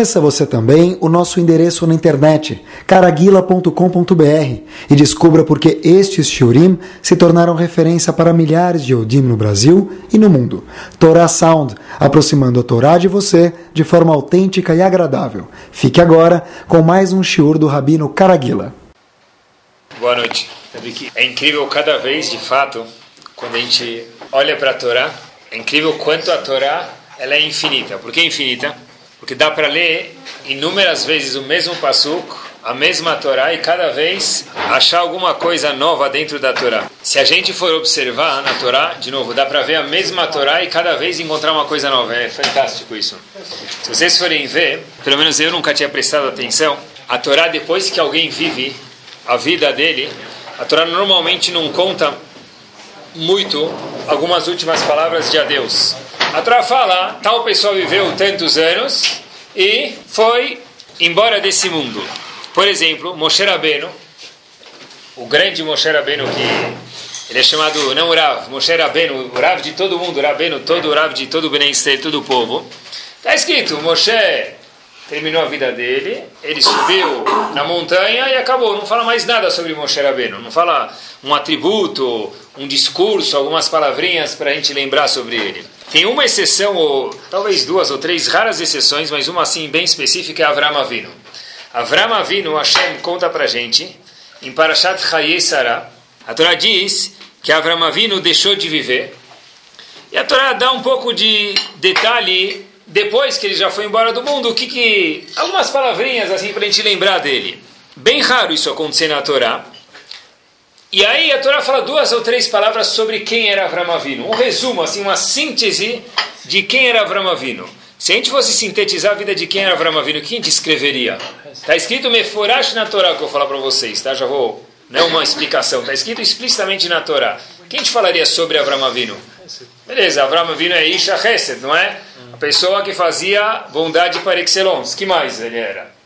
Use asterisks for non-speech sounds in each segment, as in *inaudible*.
Conheça você também o nosso endereço na internet, caraguila.com.br, e descubra por que estes shiurim se tornaram referência para milhares de Yodim no Brasil e no mundo. Torah Sound, aproximando a Torá de você de forma autêntica e agradável. Fique agora com mais um shiur do Rabino Caraguila. Boa noite. É incrível cada vez, de fato, quando a gente olha para a Torá, é incrível quanto a Torá ela é infinita. Por que infinita? Porque dá para ler inúmeras vezes o mesmo passuco, a mesma Torá e cada vez achar alguma coisa nova dentro da Torá. Se a gente for observar na Torá, de novo, dá para ver a mesma Torá e cada vez encontrar uma coisa nova. É fantástico isso. Se vocês forem ver, pelo menos eu nunca tinha prestado atenção, a Torá depois que alguém vive a vida dele, a Torá normalmente não conta muito algumas últimas palavras de adeus. A Torá fala, tal pessoa viveu tantos anos e foi embora desse mundo. Por exemplo, Moshe Rabbeinu, o grande Moshe Rabbeinu que ele é chamado não Rav, Moshe Rabbeinu, Rav de todo mundo, Rabbeinu, todo o Rav de todo o Bnei todo o povo. Está escrito, Moshe terminou a vida dele, ele subiu na montanha e acabou. Não fala mais nada sobre Moshe Rabbeinu. Não fala um atributo, um discurso, algumas palavrinhas para a gente lembrar sobre ele. Tem uma exceção, ou talvez duas ou três raras exceções, mas uma assim bem específica é Avram Avinu. Avram Avinu, Hashem conta para gente, em Parashat Chayei Sarah, a Torá diz que Avram Avinu deixou de viver, e a Torá dá um pouco de detalhe depois que ele já foi embora do mundo, o que que algumas palavrinhas assim para a gente lembrar dele. Bem raro isso acontecer na Torá. E aí a Torá fala duas ou três palavras sobre quem era Avram Avinu. Um resumo, assim, uma síntese de quem era Avram Avinu. Se a gente fosse sintetizar a vida de quem era Avram Avinu, quem descreveria? Está escrito Meforash na Torá, que eu vou falar para vocês, tá? Já vou, não é uma explicação, está escrito explicitamente na Torá. Quem a gente falaria sobre Avram Avinu? Beleza, Avram Avinu é Isha Hesed, não é? A pessoa que fazia bondade par excellence. que mais ele era?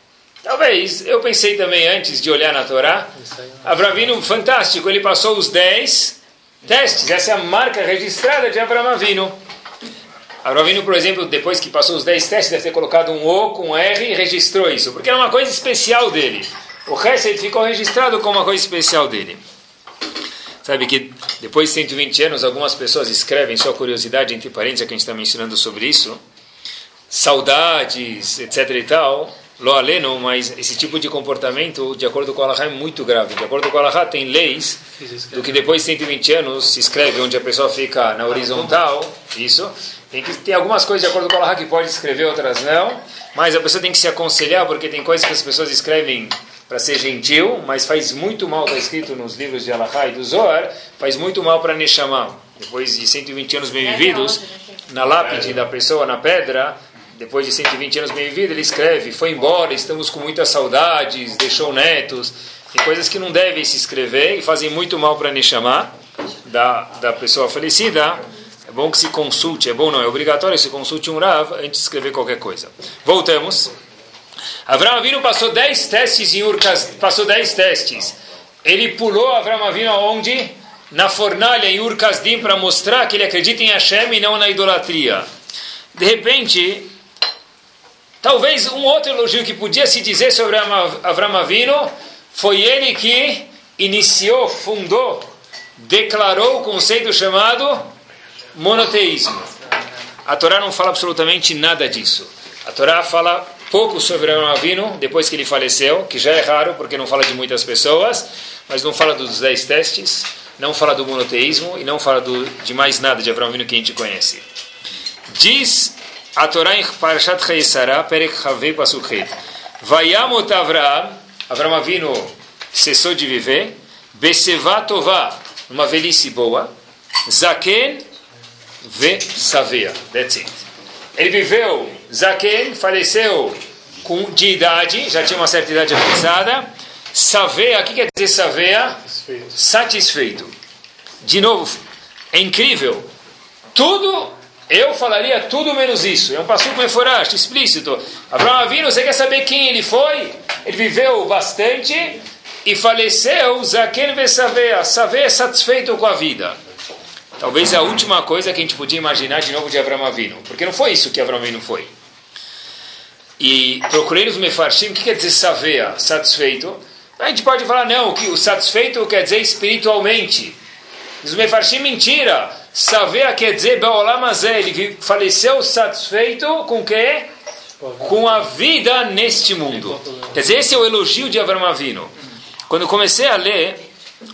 Talvez, eu pensei também antes de olhar na Torá, Avram fantástico, ele passou os 10 testes, essa é a marca registrada de Avram Avinu. Avram por exemplo, depois que passou os 10 testes, deve ter colocado um O com um R e registrou isso, porque era uma coisa especial dele. O resto ficou registrado como uma coisa especial dele. Sabe que depois de 120 anos, algumas pessoas escrevem, sua curiosidade, entre parênteses, que a gente está mencionando sobre isso, saudades, etc e tal, lo aleno, mas esse tipo de comportamento, de acordo com o Allah, é muito grave. De acordo com o Allah, tem leis do que depois de 120 anos se escreve onde a pessoa fica na horizontal, isso. Tem, que, tem algumas coisas de acordo com o Allah que pode escrever, outras não, mas a pessoa tem que se aconselhar, porque tem coisas que as pessoas escrevem para ser gentil, mas faz muito mal, está escrito nos livros de Allah e do Zohar, faz muito mal para Neshama. Depois de 120 anos bem vividos, na lápide da pessoa, na pedra, depois de 120 anos bem vivido, ele escreve: Foi embora, estamos com muitas saudades, deixou netos. Tem coisas que não devem se escrever e fazem muito mal para Neshama, da, da pessoa falecida. É bom que se consulte, é bom não, é obrigatório que se consulte um Rav antes de escrever qualquer coisa. Voltamos. Avram Avinu passou 10 testes em Urkas, passou 10 testes. Ele pulou Avram Avinu aonde? Na fornalha em Urkasdim para mostrar que ele acredita em Hashem e não na idolatria. De repente, Talvez um outro elogio que podia se dizer sobre Avram Avinu foi ele que iniciou, fundou, declarou o conceito chamado monoteísmo. A Torá não fala absolutamente nada disso. A Torá fala pouco sobre Avram Avinu depois que ele faleceu, que já é raro porque não fala de muitas pessoas, mas não fala dos dez testes, não fala do monoteísmo e não fala do, de mais nada de Avram Avinu que a gente conhece. Diz a Torá em Parashat Chayesara, Perek Havei Pasuk Heit. Vayamot Avraham, Avram Avinu cessou de viver, Besevá Tová, uma velhice boa, Zaken Ve Savea. That's it. Ele viveu, Zaken faleceu com, de idade, já tinha uma certa idade avançada. Savea, o que quer dizer Savea? Satisfeito. Satisfeito. De novo, é incrível. Tudo eu falaria tudo menos isso. É um passuco meforash, explícito. Abraão Avino, você quer saber quem ele foi? Ele viveu bastante e faleceu, Zaken Vesavea, Savea satisfeito com a vida. Talvez a última coisa que a gente podia imaginar de novo de Abraão Avino. Porque não foi isso que Abraão Avino foi. e procurei nos mefarshim, o que quer dizer saveia, satisfeito? A gente pode falar, não, que o satisfeito quer dizer espiritualmente. Os mefarshim, mentira. Saveia quer dizer, Beolamazé, ele faleceu satisfeito com o quê? Com a vida neste mundo. Quer dizer, esse é o elogio de Avram Avinu. Quando eu comecei a ler,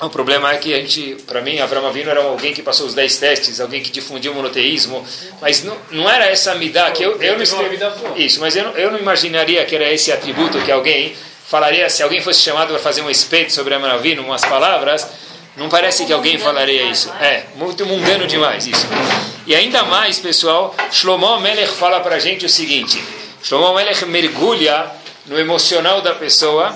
o problema é que a gente, para mim, Avram Avinu era alguém que passou os 10 testes, alguém que difundiu o monoteísmo, mas não, não era essa midá que eu, eu não escrevi. Isso, mas eu não, eu não imaginaria que era esse atributo que alguém falaria, se alguém fosse chamado para fazer um espeto sobre Avram Avinu, umas palavras, não parece que alguém falaria isso. É, muito mundano demais isso. E ainda mais, pessoal, Shlomo Melech fala para a gente o seguinte, Shlomo Melech mergulha no emocional da pessoa,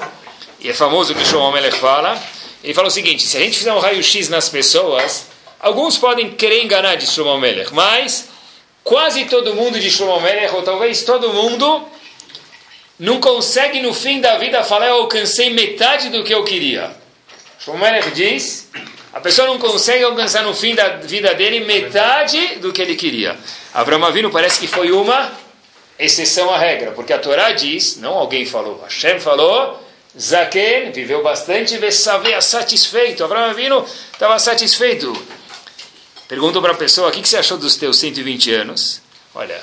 e é famoso o que Shlomo Melech fala, ele fala o seguinte: se a gente fizer um raio-x nas pessoas, alguns podem querer enganar de Shlomo Melech, mas quase todo mundo de Shlomo Melech, ou talvez todo mundo, não consegue no fim da vida falar: eu alcancei metade do que eu queria. Shlomo Melech diz: a pessoa não consegue alcançar no fim da vida dele metade do que ele queria. Abraão Avinu parece que foi uma exceção à regra, porque a Torá diz, não alguém falou, Hashem falou Zaken viveu bastante, Vessavea satisfeito. Abraão Avino estava satisfeito. Perguntou para a pessoa: o que, que você achou dos teus 120 anos? Olha,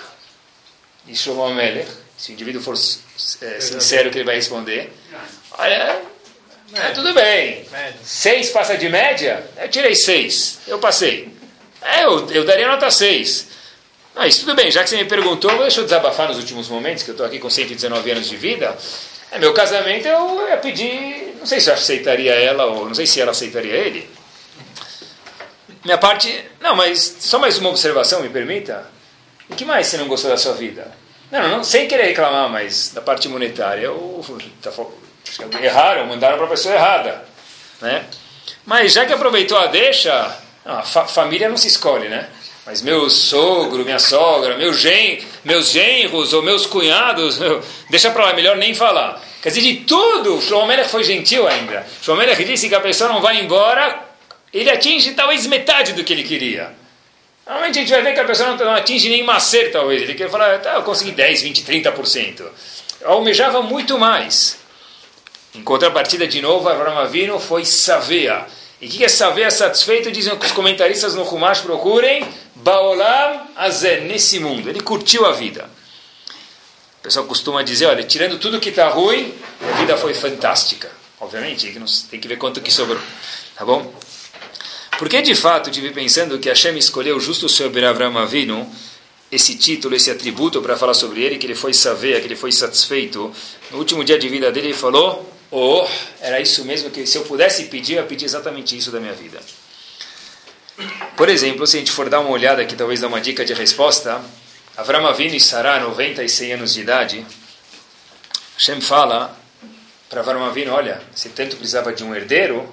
e Melech, se o indivíduo for é, sincero, que ele vai responder: Olha, é, tudo bem. Seis passa de média? Eu tirei seis. Eu passei. É, eu, eu daria nota seis. Mas tudo bem, já que você me perguntou, deixa eu desabafar nos últimos momentos, que eu estou aqui com 119 anos de vida. É, meu casamento eu ia pedir, não sei se eu aceitaria ela ou não sei se ela aceitaria ele. Minha parte, não, mas só mais uma observação, me permita. O que mais você não gostou da sua vida? Não, não, sem querer reclamar, mas da parte monetária, eu, tá, erraram, mandaram para a pessoa errada, né? Mas já que aproveitou a deixa, a fa família não se escolhe, né? Mas meu sogro, minha sogra, meu gen, meus genros ou meus cunhados, meu, deixa para lá, melhor nem falar. Quer dizer, de tudo, Shlomo Melech foi gentil ainda. Shlomo disse que a pessoa não vai embora, ele atinge talvez metade do que ele queria. Normalmente a gente vai ver que a pessoa não, atinge nem macer, talvez. Ele quer falar, tá, eu consegui 10, 20, 30%. Eu almejava muito mais. Em contrapartida, de novo, Avram Avinu foi Savea. E o que é Savea satisfeito? Dizem que os comentaristas no Humash procurem Baolam Azé, nesse mundo. Ele curtiu a vida. O pessoal costuma dizer, olha, tirando tudo que está ruim, a vida foi fantástica. Obviamente, tem que ver quanto que sobrou. Tá bom? Porque de fato tive pensando que Hashem escolheu justo sobre Avram Avinu esse título, esse atributo para falar sobre ele, que ele foi saber, que ele foi satisfeito. No último dia de vida dele ele falou, oh, era isso mesmo que se eu pudesse pedir, eu ia pedir exatamente isso da minha vida. Por exemplo, se a gente for dar uma olhada aqui, talvez dar uma dica de resposta, Avram Avinu e Sarah, 96 anos de idade, Hashem fala para Avram Avinu, olha, você tanto precisava de um herdeiro,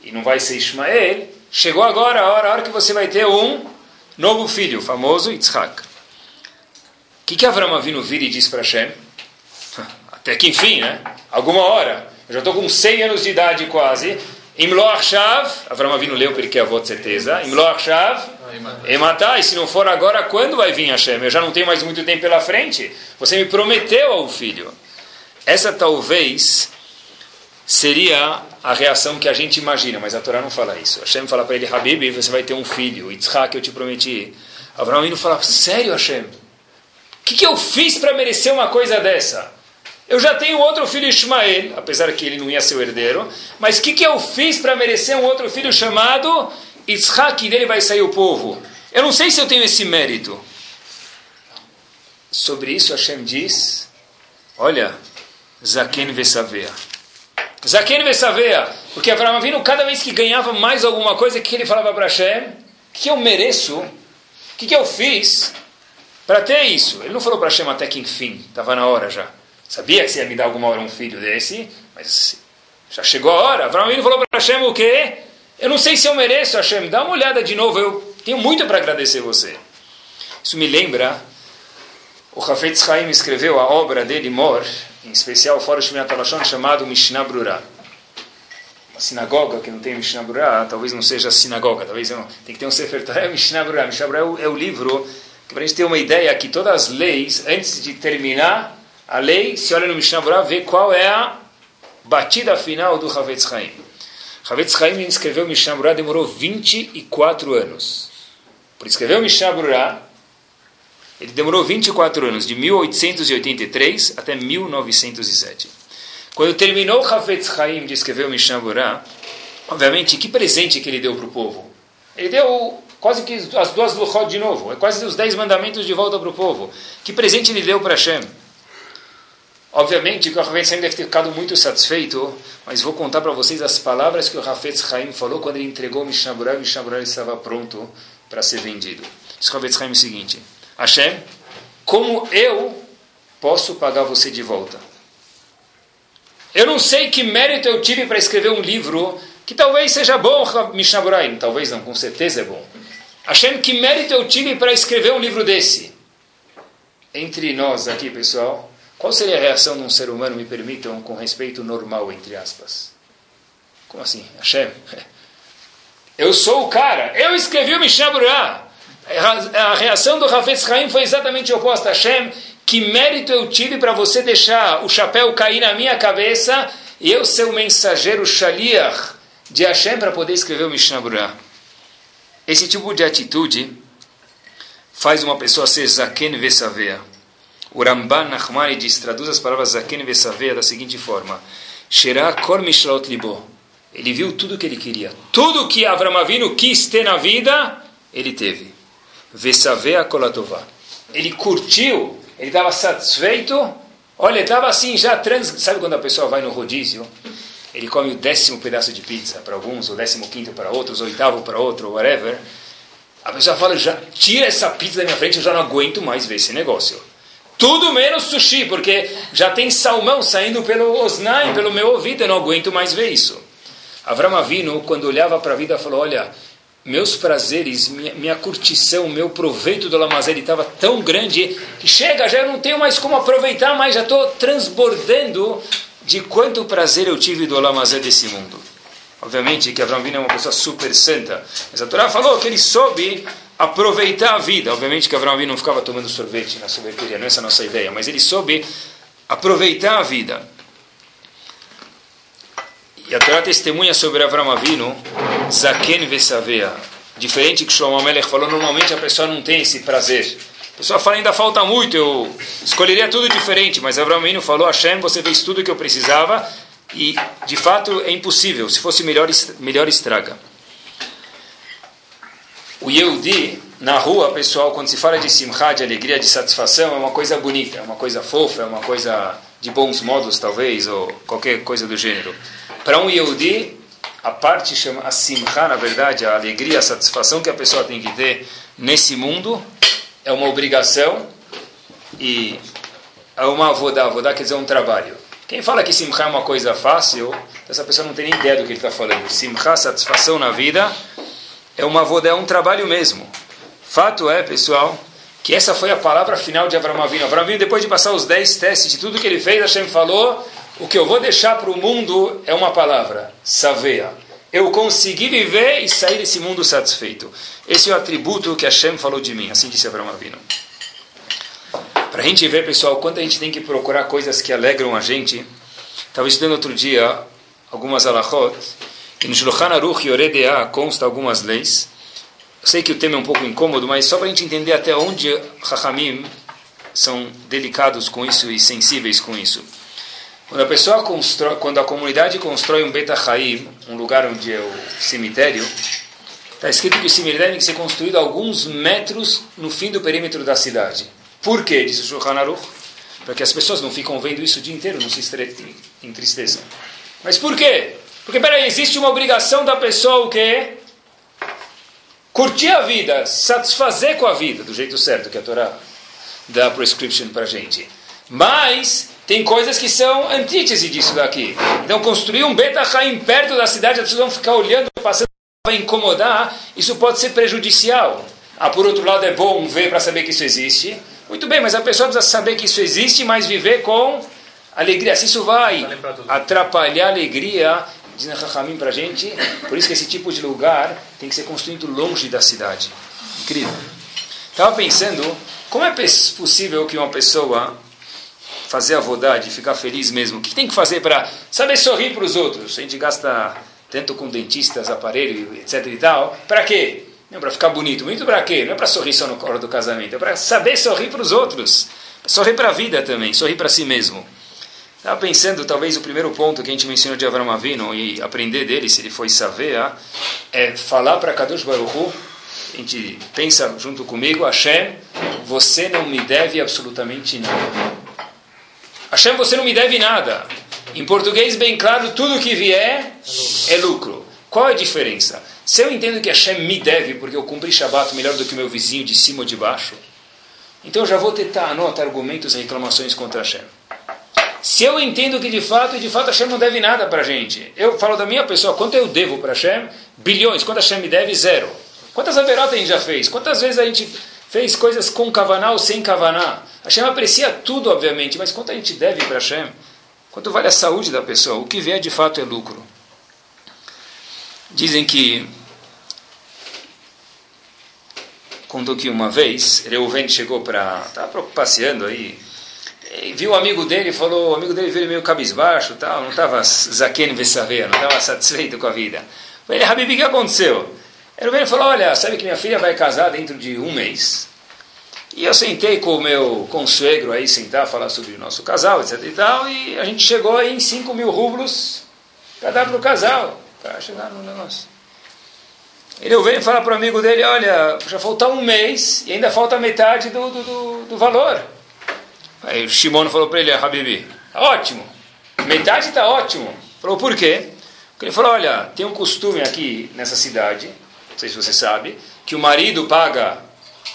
e não vai ser Ismael, chegou agora a hora, a hora que você vai ter um novo filho, famoso Yitzhak. O que, que Avram Avinu vira e diz para Hashem? Até que enfim, né? Alguma hora. Eu já estou com 100 anos de idade quase. Imlo Achav, Avram Avinu leu porque avô de certeza. Imlo Achav, Ematai, se não for agora, quando vai vir Hashem? Eu já não tenho mais muito tempo pela frente. Você me prometeu ao filho. Essa talvez seria a reação que a gente imagina, mas a Torá não fala isso. Hashem fala para ele, Habib, você vai ter um filho, Yitzhak, eu te prometi. Avram Avinu fala, sério Hashem? O que, que eu fiz para merecer uma coisa dessa? Eu já tenho outro filho Ismael, apesar que ele não ia ser o herdeiro, mas o que, que eu fiz para merecer um outro filho chamado Yitzhak, dele vai sair o povo? Eu não sei se eu tenho esse mérito. Sobre isso Hashem diz, olha, Zaken Vesavea. Zaken Vesavea, porque Avraham Avinu, cada vez que ganhava mais alguma coisa, o que ele falava para Hashem? O que eu mereço? O que eu fiz para ter isso? Ele não falou para Hashem até que enfim, estava na hora já. Sabia que você ia me dar alguma hora um filho desse, mas já chegou a hora. Abraão falou para Hashem o quê? Eu não sei se eu mereço, Hashem. Dá uma olhada de novo, eu tenho muito para agradecer você. Isso me lembra, o Hafetz Haim escreveu a obra dele, Mor, em especial fora de Shmiat chamado Mishnah. Uma sinagoga que não tem Mishnah talvez não seja sinagoga, talvez não. Tem que ter um Sefer Torah, Mishnah Brura. Mishnah é o, é o livro que para a gente ter uma ideia que todas as leis, antes de terminar, A lei, se olha no Mishnah Berurah, vê qual é a batida final do Havetz Haim. Havetz Haim escreveu o Mishnah Berurah, demorou 24 anos. Por escrever o Mishnah Berurah, ele demorou 24 anos, de 1883 até 1907. Quando terminou o Havetz Haim de escrever o Mishnah Berurah, obviamente, que presente que ele deu para o povo? Ele deu quase que as duas luchot de novo, é quase os dez mandamentos de volta para o povo. Que presente ele deu para Hashem? Obviamente que o Hafetz Haim deve ter ficado muito satisfeito, mas vou contar para vocês as palavras que o Hafetz Haim falou quando ele entregou o Mishnah Berurah o Mishnah Berurah estava pronto para ser vendido. Diz o Hafetz Haim o seguinte, Hashem, como eu posso pagar você de volta? Eu não sei que mérito eu tive para escrever um livro que talvez seja bom, Mishnah Berurah, talvez não, com certeza é bom. Hashem, que mérito eu tive para escrever um livro desse? Entre nós aqui, pessoal, qual seria a reação de um ser humano, me permitam, com respeito normal, entre aspas? Como assim? Hashem? *laughs* Eu sou o cara, eu escrevi o Mishnah. A reação do Hafez Haim foi exatamente oposta. Hashem, que mérito eu tive para você deixar o chapéu cair na minha cabeça e eu ser o mensageiro shaliach de Hashem para poder escrever o Mishnah. Esse tipo de atitude faz uma pessoa ser zaken vesavea. O Ramban Nachmanides traduz as palavras zaken vesavea da seguinte forma: libo. Ele viu tudo o que ele queria. Tudo que Avram Avinu quis ter na vida, ele teve. Vesavea kolatová. Ele curtiu, ele estava satisfeito. Olha, estava assim já trans... Sabe quando a pessoa vai no rodízio? Ele come o décimo pedaço de pizza para alguns, o décimo quinto para outros, o oitavo para outro, whatever. A pessoa fala, já tira essa pizza da minha frente, eu já não aguento mais ver esse negócio. Tudo menos sushi, porque já tem salmão saindo pelo osnai, pelo meu ouvido, eu não aguento mais ver isso. Avram Avinu, quando olhava para a vida, falou, olha, meus prazeres, minha, minha curtição, meu proveito do Lamazer estava tão grande que chega, já não tenho mais como aproveitar, mas já estou transbordando de quanto prazer eu tive do Olamazé desse mundo. Obviamente que Avram Avinu é uma pessoa super santa, mas a Torá falou que ele soube aproveitar a vida. Obviamente que Avram Avinu não ficava tomando sorvete na sorveteria, não é essa a nossa ideia, mas ele soube aproveitar a vida. E a Torá testemunha sobre Avram Avinu, Zaken Vesavea. Diferente que Shlomo Melech falou, normalmente a pessoa não tem esse prazer. A pessoa fala, ainda falta muito, eu escolheria tudo diferente, mas Abraão falou, Hashem, você fez tudo o que eu precisava, e de fato é impossível, se fosse melhor, melhor estraga. O Yehudi, na rua, pessoal, quando se fala de simcha, de alegria, de satisfação, é uma coisa bonita, é uma coisa fofa, é uma coisa de bons modos, talvez, ou qualquer coisa do gênero. Para um Yehudi, a parte chama a simcha, na verdade, a alegria, a satisfação que a pessoa tem que ter nesse mundo, é uma obrigação e é uma avodá. Avodá quer dizer um trabalho. Quem fala que simcha é uma coisa fácil, essa pessoa não tem nem ideia do que ele está falando. Simcha, satisfação na vida, é uma avodá, é um trabalho mesmo. Fato é, pessoal, que essa foi a palavra final de Avram Avinu. Avram Avinu, depois de passar os 10 testes de tudo que ele fez, Hashem falou, o que eu vou deixar para o mundo é uma palavra, saveia. Eu consegui viver e sair desse mundo satisfeito. Esse é o atributo que Hashem falou de mim, assim disse Avram Avinu. Para a gente ver, pessoal, quanto a gente tem que procurar coisas que alegram a gente. Estava estudando outro dia algumas alachot, e no Shulchan Aruch Yoredea consta algumas leis. Eu sei que o tema é um pouco incômodo, mas só para a gente entender até onde Chachamim são delicados com isso e sensíveis com isso. Quando a pessoa constrói, quando a comunidade constrói um Beta Haim, um lugar onde é o cemitério, Está escrito que o cemitério tem que ser construído alguns metros no fim do perímetro da cidade. Por quê? Diz o Shulchan Aruch. Para que as pessoas não ficam vendo isso o dia inteiro, não se entristeçam. Mas por quê? Porque, peraí, existe uma obrigação da pessoa o quê? Curtir a vida, satisfazer com a vida, do jeito certo que a Torá dá prescription para a gente. Mas tem coisas que são antítese disso daqui. Então, construir um Beta Haim perto da cidade, as pessoas vão ficar olhando, passando vai incomodar, isso pode ser prejudicial. Ah, por outro lado, é bom ver para saber que isso existe. Muito bem, mas a pessoa precisa saber que isso existe, mas viver com alegria. Se isso vai atrapalhar a alegria, diz Rahamim para a gente, por isso que esse tipo de lugar tem que ser construído longe da cidade. Incrível. Estava pensando, como é possível que uma pessoa fazer a vodade, ficar feliz mesmo, o que tem que fazer para saber sorrir para os outros? A gente gasta tanto com dentistas, aparelho, etc e tal. Para quê? Não para ficar bonito. Bonito para quê? Não é para sorrir só no hora do casamento, é para saber sorrir para os outros. Sorrir para a vida também, sorrir para si mesmo. Estava pensando, talvez o primeiro ponto que a gente mencionou de Avram Avinu e aprender dele, se ele foi saber, é falar para Kadosh Baruch Hu, a gente pensa junto comigo, Hashem, você não me deve absolutamente nada. Hashem, você não me deve nada. Em português, bem claro, tudo que vier é lucro. Qual é a diferença? Se eu entendo que Hashem me deve porque eu cumpri Shabbat melhor do que meu vizinho de cima ou de baixo, então eu já vou tentar anotar argumentos e reclamações contra Hashem. Se eu entendo que de fato, de fato Hashem não deve nada para a gente, eu falo da minha pessoa, quanto eu devo para Hashem? Bilhões. Quanto Hashem me deve? Zero. Quantas averotas a gente já fez? Quantas vezes a gente fez coisas com kavaná ou sem kavaná? Hashem aprecia tudo, obviamente, mas quanto a gente deve para Hashem? Quanto vale a saúde da pessoa? O que vier de fato é lucro. Dizem que contou que uma vez Reuven chegou para estava passeando aí e viu um amigo dele falou o amigo dele veio meio cabisbaixo tal não estava zaken vesaveia não estava satisfeito com a vida falei Habib o que aconteceu Reuven falou olha sabe que minha filha vai casar dentro de um mês e eu sentei com o meu consuegro aí sentar falar sobre o nosso casal etc e tal e a gente chegou aí em 5 mil rublos para dar para o casal para chegar no negócio. Ele veio falar para o amigo dele, olha, já falta um mês e ainda falta metade do, do, do valor. Aí o Shimon falou para ele, Habibi, tá ótimo, metade está ótimo. Falou, por quê? Porque ele falou, olha, tem um costume aqui nessa cidade, não sei se você sabe, que o marido paga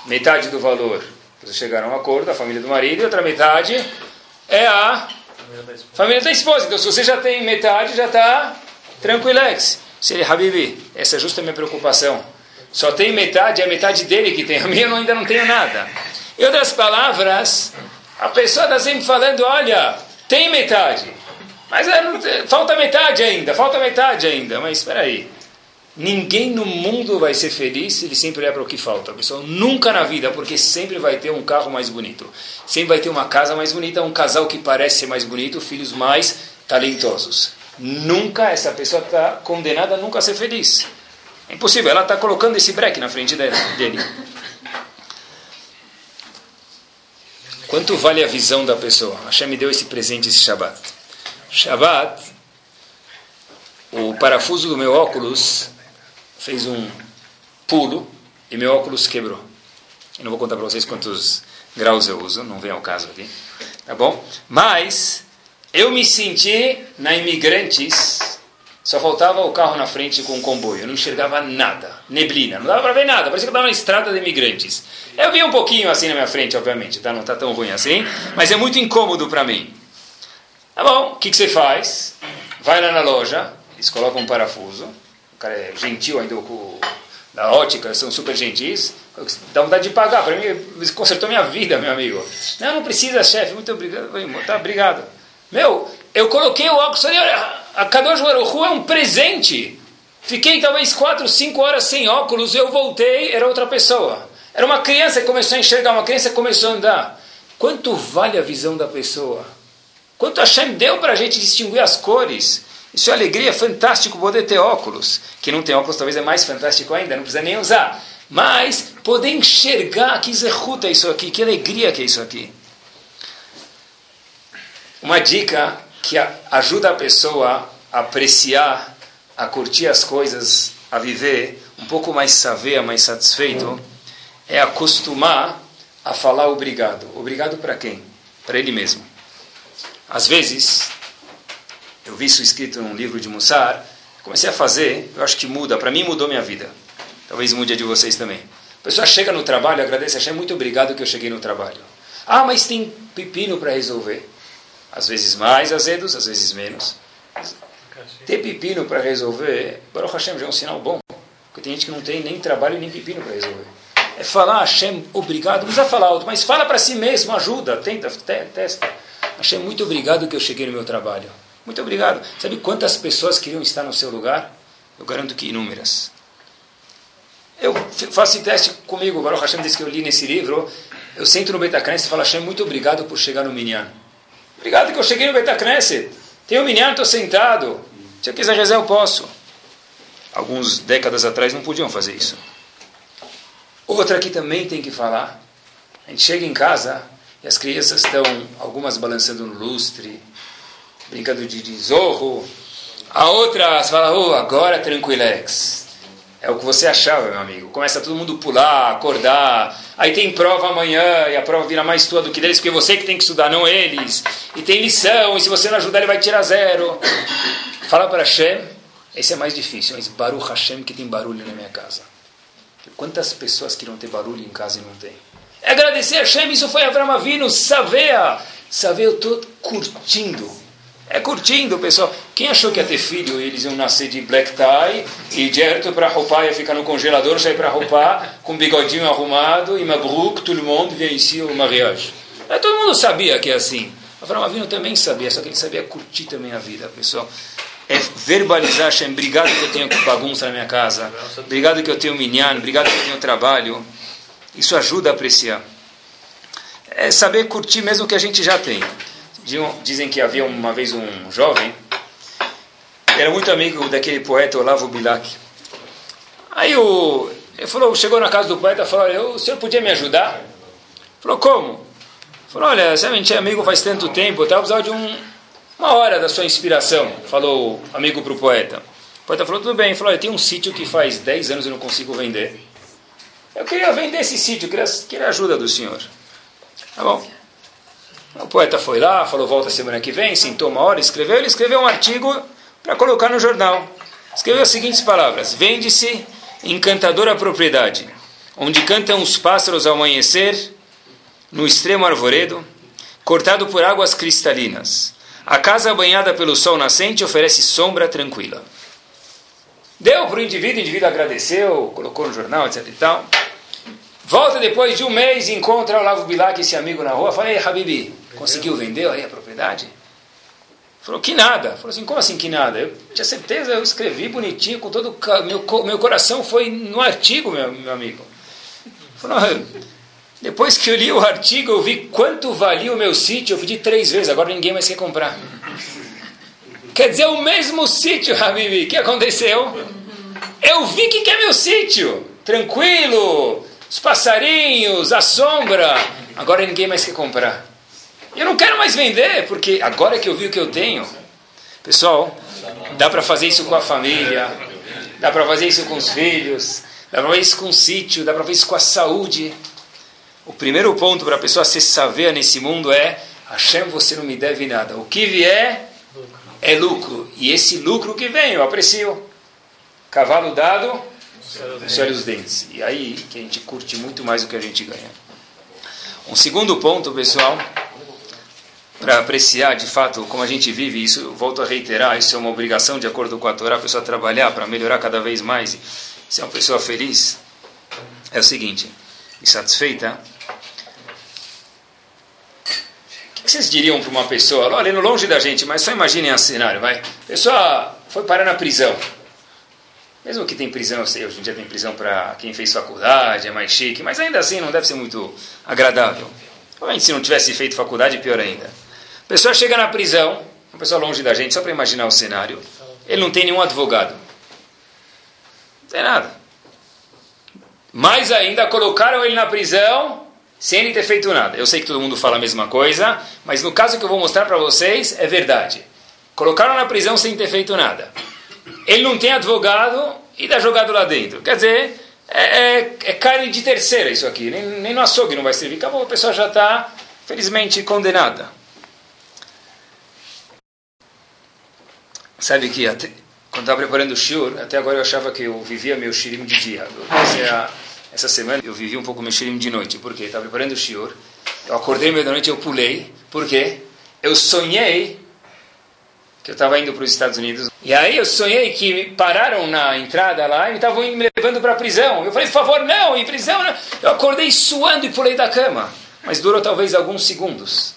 metade do valor. Vocês chegaram a um acordo, a família do marido, e outra metade é a família da esposa. Então, se você já tem metade, já está Tranquilex. Se ele, Habibi, essa é justa a minha preocupação. Só tem metade, é a metade dele que tem. A minha eu ainda não tenho nada. Em outras palavras, a pessoa está sempre falando, olha, tem metade. Mas é, falta metade ainda, falta metade ainda. Mas espera aí. Ninguém no mundo vai ser feliz se ele sempre olhar para o que falta. A pessoa nunca na vida, porque sempre vai ter um carro mais bonito. Sempre vai ter uma casa mais bonita, um casal que parece ser mais bonito, filhos mais talentosos nunca, essa pessoa está condenada a nunca ser feliz. É impossível, ela está colocando esse break na frente dele. Quanto vale a visão da pessoa? Hashem me deu esse presente esse Shabbat. Shabbat, o parafuso do meu óculos fez um pulo e meu óculos quebrou. Eu não vou contar para vocês quantos graus eu uso, não vem ao caso aqui. Tá bom? Mas eu me senti na Imigrantes, só faltava o carro na frente com o comboio, eu não enxergava nada, neblina, não dava para ver nada, parecia que eu estava na estrada de Imigrantes. Eu vi um pouquinho assim na minha frente, obviamente, tá? não está tão ruim assim, mas é muito incômodo para mim. Tá bom, o que, que você faz? Vai lá na loja, eles colocam um parafuso, o cara é gentil ainda com da ótica, são super gentis, dá vontade de pagar, para mim, consertou minha vida, meu amigo. Não, não precisa, chefe, muito obrigado, tá, obrigado. Meu, eu coloquei o óculos olha, a Kadosh Baruch é um presente. Fiquei talvez 4, 5 horas sem óculos, eu voltei, era outra pessoa. Era uma criança que começou a enxergar, uma criança que começou a andar. Quanto vale a visão da pessoa? Quanto Hashem deu para a gente distinguir as cores? Isso é alegria, fantástico poder ter óculos. Quem não tem óculos talvez é mais fantástico ainda, não precisa nem usar. Mas poder enxergar que zerruta é isso aqui, que alegria que é isso aqui. Uma dica que ajuda a pessoa a apreciar, a curtir as coisas, a viver um pouco mais saber, mais satisfeito, é acostumar a falar obrigado. Obrigado para quem? Para ele mesmo. Às vezes, eu vi isso escrito num livro de Mussar, comecei a fazer, eu acho que muda, para mim mudou minha vida. Talvez mude a de vocês também. A pessoa chega no trabalho, agradece, achei muito obrigado que eu cheguei no trabalho. Ah, mas tem pepino para resolver. Às vezes mais azedos, às vezes menos. Ter pepino para resolver, Baruch Hashem já é um sinal bom. Porque tem gente que não tem nem trabalho nem pepino para resolver. É falar, Hashem, obrigado. Não precisa falar alto, mas fala para si mesmo, ajuda, tenta, testa. Hashem, muito obrigado que eu cheguei no meu trabalho. Muito obrigado. Sabe quantas pessoas queriam estar no seu lugar? Eu garanto que inúmeras. Eu faço esse teste comigo, Baruch Hashem disse que eu li nesse livro. Eu sento no Betacrens e falo, Hashem, muito obrigado por chegar no Minyan. Obrigado que eu cheguei no Betacneset. Tenho um minyan, estou sentado. Se eu quiser rezar, eu posso. Alguns décadas atrás não podiam fazer isso. Outra que também tem que falar. A gente chega em casa e as crianças estão, algumas balançando no lustre, brincando de, de zorro. A outra fala, oh, agora tranquilex. É o que você achava, meu amigo. Começa todo mundo pular, acordar. Aí tem prova amanhã e a prova vira mais tua do que deles, porque você que tem que estudar, não eles. E tem lição, e se você não ajudar, ele vai tirar zero. Fala para Hashem, esse é mais difícil, mas Baruch Hashem que tem barulho na minha casa. Quantas pessoas queriam ter barulho em casa e não tem? É agradecer a Hashem, isso foi Avram Avinu, Savea. Savea, eu estou curtindo é curtindo, pessoal. Quem achou que ia ter filho eles iam nascer de black tie e direto para roupar, ia ficar no congelador, sair para roupar, com bigodinho arrumado e mabruk, todo mundo vem ici o mariage. É, todo mundo sabia que é assim. Abraão Avino também sabia, só que ele sabia curtir também a vida, pessoal. É verbalizar, Hashem, obrigado que eu tenho bagunça na minha casa, obrigado que eu tenho minyan, obrigado que eu tenho trabalho. Isso ajuda a apreciar. É saber curtir mesmo o que a gente já tem. Dizem que havia uma vez um jovem, era muito amigo daquele poeta Olavo Bilac. Aí o, ele falou, chegou na casa do poeta e falou, o senhor podia me ajudar? Falou, como? Falou, olha, se a gente é amigo faz tanto tempo, eu precisando de um, uma hora da sua inspiração, falou o amigo para o poeta. O poeta falou, tudo bem. falou, olha, tem um sítio que faz 10 anos eu não consigo vender. Eu queria vender esse sítio, queria, queria ajuda do senhor. Tá bom. O poeta foi lá, falou volta semana que vem, sentou uma hora, escreveu. Ele escreveu um artigo para colocar no jornal. Escreveu as seguintes palavras: Vende-se encantadora propriedade, onde cantam os pássaros ao amanhecer, no extremo arvoredo, cortado por águas cristalinas. A casa banhada pelo sol nascente oferece sombra tranquila. Deu para o indivíduo, o indivíduo agradeceu, colocou no jornal, etc e tal. Volta depois de um mês e encontra o Lavo Bilac, esse amigo na rua. Fala, ei, Habibi, conseguiu vender aí a propriedade? Falou, que nada. Falou assim, como assim que nada? Eu tinha certeza, eu escrevi bonitinho, com todo meu, meu coração foi no artigo, meu, meu amigo. Falou, depois que eu li o artigo, eu vi quanto valia o meu sítio, eu pedi três vezes, agora ninguém mais quer comprar. Quer dizer, o mesmo sítio, Habibi, o que aconteceu? Eu vi que é meu sítio, tranquilo, os passarinhos, a sombra. Agora ninguém mais quer comprar. Eu não quero mais vender, porque agora que eu vi o que eu tenho. Pessoal, dá para fazer isso com a família, dá para fazer isso com os filhos, dá para fazer isso com o sítio, dá para fazer isso com a saúde. O primeiro ponto para a pessoa se saber nesse mundo é: Hashem, você não me deve nada. O que vier é lucro. E esse lucro que vem, eu aprecio. Cavalo dado, você olha os dentes. E aí que a gente curte muito mais do que a gente ganha. Um segundo ponto, pessoal, para apreciar de fato como a gente vive, isso volto a reiterar, isso é uma obrigação de acordo com a Torá, a pessoa trabalhar para melhorar cada vez mais, ser uma pessoa feliz, é o seguinte, insatisfeita. O que vocês diriam para uma pessoa, olha, longe da gente, mas só imaginem esse cenário, vai. A pessoa foi parar na prisão. Mesmo que tem prisão, eu sei, hoje em dia tem prisão para quem fez faculdade, é mais chique, mas ainda assim não deve ser muito agradável. Provavelmente se não tivesse feito faculdade, pior ainda. A pessoa chega na prisão, uma pessoa longe da gente, só para imaginar o cenário, ele não tem nenhum advogado. Não tem nada. Mais ainda, colocaram ele na prisão sem ele ter feito nada. Eu sei que todo mundo fala a mesma coisa, mas no caso que eu vou mostrar para vocês, é verdade. Colocaram na prisão sem ter feito nada ele não tem advogado e dá jogado lá dentro. Quer dizer, é, é, é carne de terceira isso aqui. Nem, nem no açougue não vai servir. Acabou, a pessoa já está, felizmente, condenada. Sabe que até, quando estava preparando o shiur, até agora eu achava que eu vivia meu shirim de dia. A, essa semana eu vivi um pouco meu shirim de noite. Por quê? Estava preparando o shiur, eu acordei meio da noite eu pulei. Por quê? Eu sonhei que eu estava indo para os Estados Unidos. E aí eu sonhei que pararam na entrada lá e estavam me levando para a prisão. Eu falei, por favor, não, em prisão não. Eu acordei suando e pulei da cama. Mas durou talvez alguns segundos.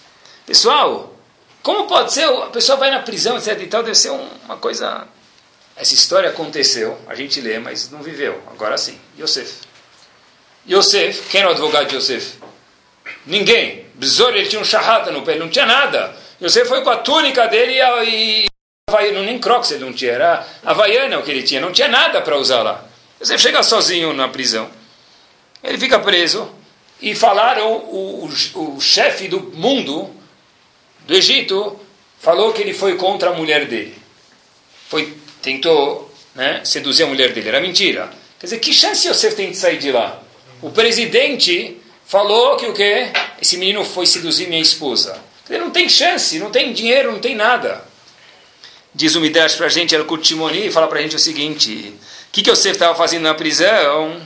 Pessoal, como pode ser? A pessoa vai na prisão, etc. e tal, deve ser uma coisa... Essa história aconteceu, a gente lê, mas não viveu. Agora sim, Yosef. Yosef, quem era o advogado de Yosef? Ninguém. Bezor, ele tinha um charrata no pé, ele não tinha nada. Yosef foi com a túnica dele e, e não nem crocs ele não tinha, era havaiana o que ele tinha, não tinha nada para usar lá. Yosef chega sozinho na prisão, ele fica preso e falaram, o, o, o chefe do mundo, do Egito, falou que ele foi contra a mulher dele. Foi, tentou né, seduzir a mulher dele, era mentira. Quer dizer, que chance Yosef tem de sair de lá? O presidente falou que o quê? Esse menino foi seduzir minha esposa. Ele não tem chance, não tem dinheiro, não tem nada. Diz o Midrash para a gente, era Timoni, e fala para a gente o seguinte: o que, que Yosef estava fazendo na prisão?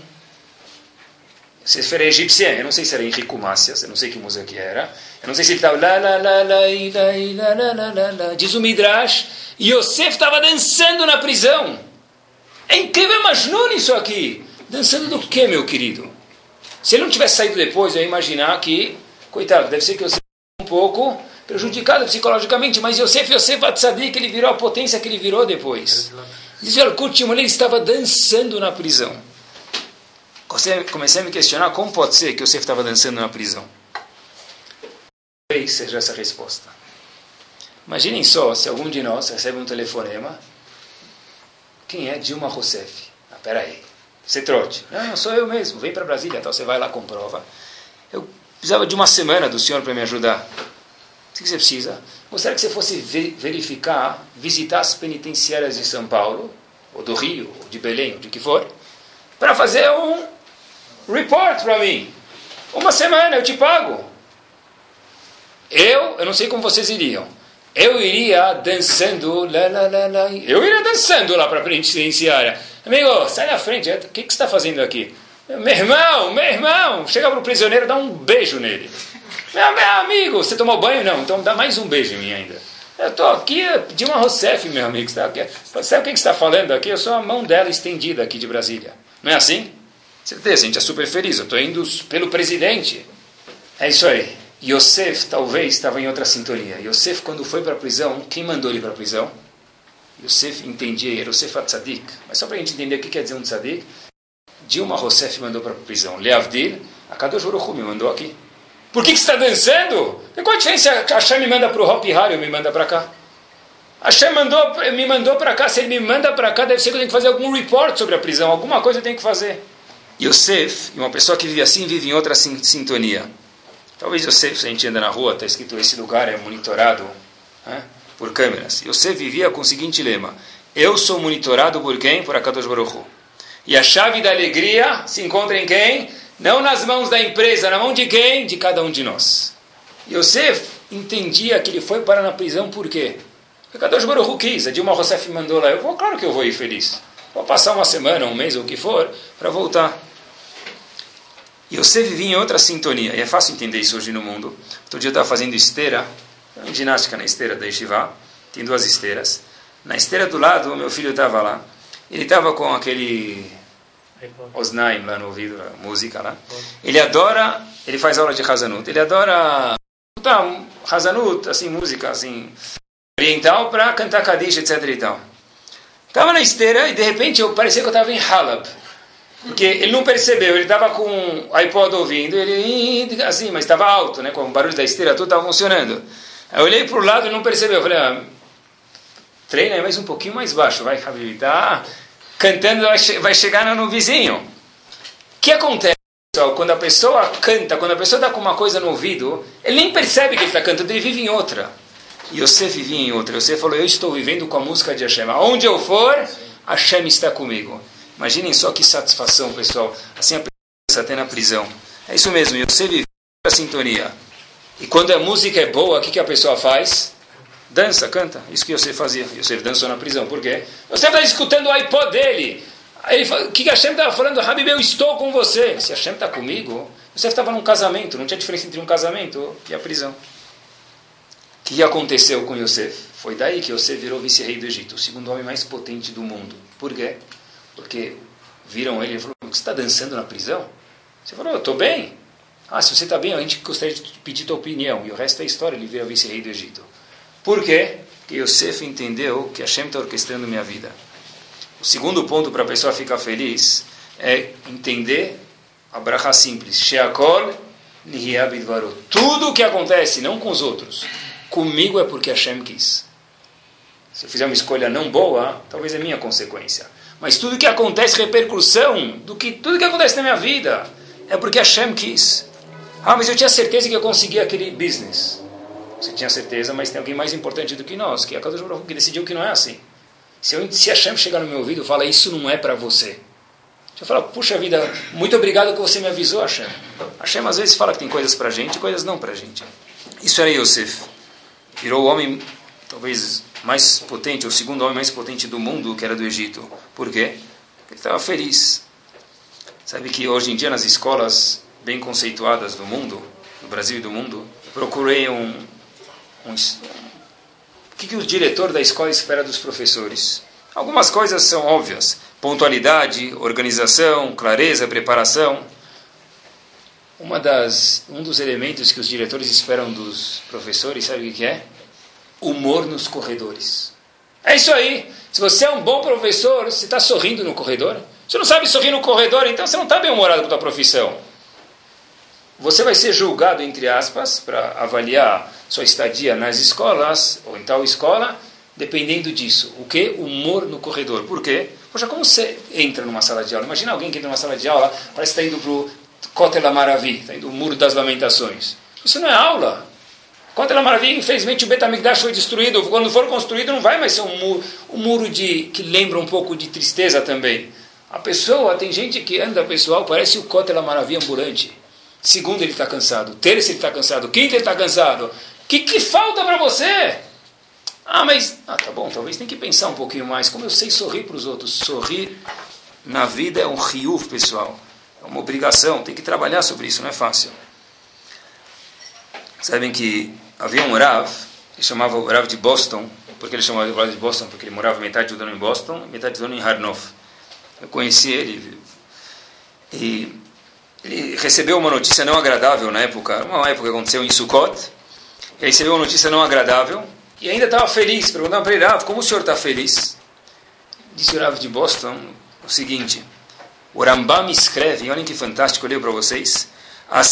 Yosef era egípcia, eu não sei se era Henrico Mácias, eu não sei que música que era. Eu não sei se ele estava lá, lá, lá, lá, lá, lá, lá, lá, lá. Diz o Midrash, Yosef estava dançando na prisão. É incrível, Majnun isso aqui. Dançando do que, meu querido? Se ele não tivesse saído depois, eu ia imaginar que, coitado, deve ser que Yosef pouco prejudicado psicologicamente, mas Yosef, Yosef que ele virou a potência que ele virou depois. Diz o Yalkut ele estava dançando na prisão. Comecei a me questionar como pode ser que Yosef estava dançando na prisão. Talvez seja essa a resposta. Imaginem só se algum de nós recebe um telefonema. Quem é Dilma Rousseff? Ah, peraí. Você trote. Não, sou eu mesmo. Vem para Brasília, tal. Você vai lá, comprova. Eu precisava de uma semana do senhor para me ajudar. O que você precisa? Gostaria que você fosse verificar, visitar as penitenciárias de São Paulo, ou do Rio, ou de Belém, ou de que for, para fazer um report para mim. Uma semana, eu te pago. Eu, eu não sei como vocês iriam. Eu iria dançando, lá, lá, lá, lá. eu iria dançando lá para a penitenciária. Amigo, sai da frente, o que, que você está fazendo aqui? Meu irmão, meu irmão, chega para o prisioneiro, dá um beijo nele. Meu, meu amigo, você tomou banho? Não, então dá mais um beijo em mim ainda. Eu estou aqui de uma Rossef, meu amigo. Sabe o que você está falando aqui? Eu sou a mão dela estendida aqui de Brasília. Não é assim? Certeza, a gente é super feliz. Eu estou indo pelo presidente. É isso aí. Yosef talvez estava em outra sintonia. Yosef, quando foi para a prisão, quem mandou ele para a prisão? Yosef entendia, Yosef Tzadik. Mas só para a gente entender o que quer dizer um Tzadik, Dilma Rousseff mandou para a prisão. Leavdil, a Kadosh Baruch me mandou aqui. Por que, que você está dançando? Qual a diferença? Hashem me manda para o Hopi Hari ou me manda para cá? Hashem mandou, me mandou para cá. Se ele me manda para cá, deve ser que eu tenho que fazer algum report sobre a prisão. Alguma coisa eu tenho que fazer. Yosef, uma pessoa que vive assim, vive em outra sintonia. Talvez Yosef, se a gente anda na rua, está escrito esse lugar é monitorado né, por câmeras. Yosef vivia com o seguinte lema: Eu sou monitorado por quem? Por Akadosh Baruch Hu. E a chave da alegria se encontra em quem? Não nas mãos da empresa, na mão de quem? De cada um de nós. Yosef entendia que ele foi para na prisão por quê? Porque Kadosh Baruch quis, a Dilma Rousseff mandou lá, eu vou, claro que eu vou ir feliz. Vou passar uma semana, um mês ou o que for, para voltar. Yosef vivia em outra sintonia, e é fácil entender isso hoje no mundo. Outro dia eu estava fazendo esteira, ginástica na esteira da Yeshiva, tem duas esteiras. Na esteira do lado, meu filho estava lá, ele estava com aquele Osnaim lá no ouvido, música lá. Ele adora, ele faz aula de Hazanut, ele adora tá, Hazanut, assim, música assim, oriental para cantar Kadish, etc e tal. Estava na esteira e de repente eu parecia que eu estava em Halab. Porque ele não percebeu, ele estava com o iPod ouvindo, ele assim, mas estava alto, né, com o barulho da esteira, tudo estava funcionando. Aí eu olhei para o lado e não percebeu, eu falei, ah, treina mais um pouquinho mais baixo, vai, Habib, tá? cantando vai chegar no vizinho. O que acontece, pessoal, quando a pessoa canta, quando a pessoa está com uma coisa no ouvido, ele nem percebe que ele está cantando, ele vive em outra. E você vivia em outra. Você falou, eu estou vivendo com a música de Hashem. Aonde eu for, Hashem está comigo. Imaginem só que satisfação, pessoal. Assim a pessoa até na prisão. É isso mesmo, você vive a sintonia. E quando a música é boa, o que, que a pessoa faz? Dança, canta. Isso que você fazia. Yosef dançou na prisão. Por quê? Você está escutando o iPod dele. Aí ele fala, o que Hashem estava falando? Habib, eu estou com você. Se Hashem está comigo, você estava num casamento. Não tinha diferença entre um casamento e a prisão. O que aconteceu com Yosef? Foi daí que Yosef virou vice-rei do Egito, o segundo homem mais potente do mundo. Por quê? Porque viram ele e falaram, você está dançando na prisão? Você falou, eu estou bem. Ah, se você está bem, a gente gostaria de pedir tua opinião. E o resto é história, ele vira vice-rei do Egito. Por quê? Porque Yosef entendeu que Hashem está orquestrando minha vida. O segundo ponto para a pessoa ficar feliz é entender a bracha simples. Sheakol Tudo o que acontece, não com os outros, comigo é porque Hashem quis. Se eu fizer uma escolha não boa, talvez é minha consequência. Mas tudo que acontece, repercussão do que tudo que acontece na minha vida, é porque Hashem quis. Ah, mas eu tinha certeza que eu conseguia aquele business. Você tinha certeza, mas tem alguém mais importante do que nós, que é a Kadosh Baruch que decidiu que não é assim. Se, eu, se Hashem chegar no meu ouvido e falar, isso não é para você. Eu falo, puxa vida, muito obrigado que você me avisou, Hashem. Hashem às vezes fala que tem coisas para gente e coisas não para gente. Isso era Yosef. Virou o homem, talvez mais potente, o segundo homem mais potente do mundo, que era do Egito. Por quê? Porque ele estava feliz. Sabe que hoje em dia nas escolas bem conceituadas do mundo, do Brasil e do mundo, procurei um, um, o que, que o diretor da escola espera dos professores? Algumas coisas são óbvias: pontualidade, organização, clareza, preparação. Uma das, um dos elementos que os diretores esperam dos professores, sabe o que é? humor nos corredores. É isso aí. Se você é um bom professor, você está sorrindo no corredor. Você não sabe sorrir no corredor, então você não está bem humorado com a tua profissão. Você vai ser julgado, entre aspas, para avaliar sua estadia nas escolas, ou em tal escola, dependendo disso. O que? Humor no corredor. Por quê? Poxa, como você entra numa sala de aula? Imagina alguém que entra numa sala de aula, parece que está indo para o Kotel Maravi, está indo o Muro das Lamentações. Isso não é aula. Quando ela maravilha, infelizmente o Betamigdash foi destruído. Quando for construído, não vai mais ser um muro, um muro de, que lembra um pouco de tristeza também. A pessoa, tem gente que anda, pessoal, parece o Kotel Maravilha ambulante. Segundo, ele está cansado. Terceiro, ele está cansado. Quinto, ele está cansado. O que, que falta para você? Ah, mas. Ah, tá bom, talvez tem que pensar um pouquinho mais. Como eu sei sorrir para os outros? Sorrir na vida é um riuf, pessoal. É uma obrigação. Tem que trabalhar sobre isso, não é fácil. Sabem que havia um Rav, que chamava o Rav de Boston, porque ele chamava o Rav de Boston, porque ele morava metade do ano em Boston, metade do ano em Harnoff. Eu conheci ele e ele recebeu uma notícia não agradável na época, uma época que aconteceu em Sukkot, ele recebeu uma notícia não agradável e ainda estava feliz. Perguntaram para ele, Rav, como o senhor está feliz? Disse o Rav de Boston o seguinte, o Rambam escreve, olhem que fantástico, eu leio para vocês, o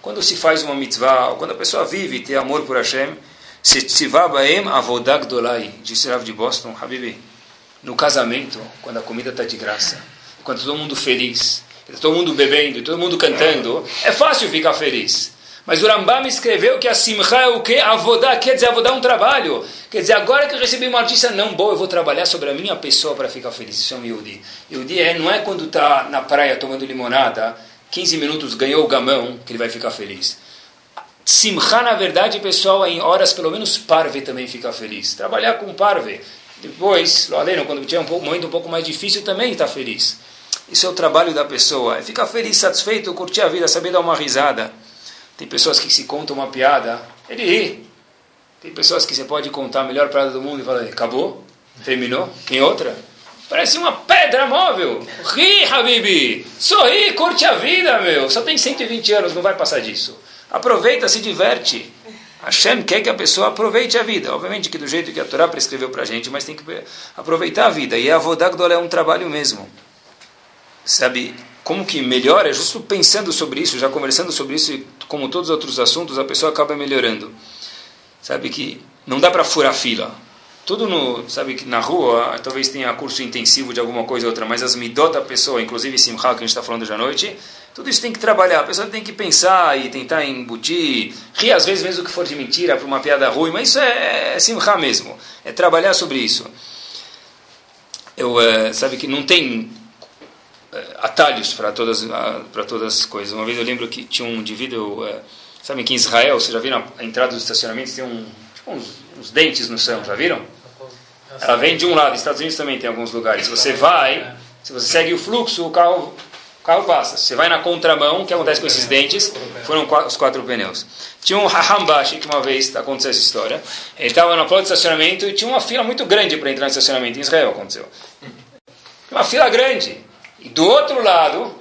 quando se faz uma mitzvah, quando a pessoa vive e tem amor por Hashem, disse Rav de Boston, Habibi, no casamento, quando a comida está de graça, quando todo mundo feliz, todo mundo bebendo, todo mundo cantando, é fácil ficar feliz. Mas o Rambam escreveu que a simcha é o que? Avodá, quer dizer, avodá é um trabalho. Quer dizer, agora que eu recebi uma notícia não boa, eu vou trabalhar sobre a minha pessoa para ficar feliz. Isso é um Yudi. Yudi é, não é quando está na praia tomando limonada, 15 minutos ganhou o gamão, que ele vai ficar feliz. Simcha, na verdade, pessoal, em horas pelo menos parve também fica feliz. Trabalhar com parve. Depois, além, quando tiver um momento um pouco mais difícil, também está feliz. Isso é o trabalho da pessoa. É ficar feliz, satisfeito, curtir a vida, saber dar uma risada. Tem pessoas que se contam uma piada, ele ri. Tem pessoas que você pode contar a melhor piada do mundo e falar, acabou? Terminou? Tem outra? Parece uma pedra móvel. Ri, Habibi. Sorri, curte a vida, meu. Só tem 120 anos, não vai passar disso. Aproveita, se diverte. Hashem quer que a pessoa aproveite a vida. Obviamente que do jeito que a Torá prescreveu para a gente, mas tem que aproveitar a vida. E a Vodagdol é um trabalho mesmo. Sabe, como que melhora? É justo pensando sobre isso, já conversando sobre isso, e como todos os outros assuntos, a pessoa acaba melhorando. Sabe que não dá para furar fila. Tudo no, sabe que na rua, talvez tenha curso intensivo de alguma coisa ou outra, mas as midot da pessoa, inclusive Simcha, que a gente está falando hoje à noite, tudo isso tem que trabalhar. A pessoa tem que pensar e tentar embutir, rir às vezes mesmo que for de mentira, para uma piada ruim, mas isso é, é mesmo. É trabalhar sobre isso. Eu, é, sabe que não tem é, atalhos para todas para todas as coisas. Uma vez eu lembro que tinha um indivíduo, é, sabe que em Israel, você já viram a entrada dos estacionamentos tem um, tipo uns, uns dentes no chão, já viram? Ela vem de um lado, Estados Unidos também tem alguns lugares. Se você vai, se você segue o fluxo, o carro, o carro passa. Se você vai na contramão, o que acontece com esses dentes? Foram os quatro pneus. Tinha um Hahambashi, que uma vez aconteceu essa história. Ele estava na porta de estacionamento e tinha uma fila muito grande para entrar no estacionamento. Em Israel aconteceu. Uma fila grande. E do outro lado,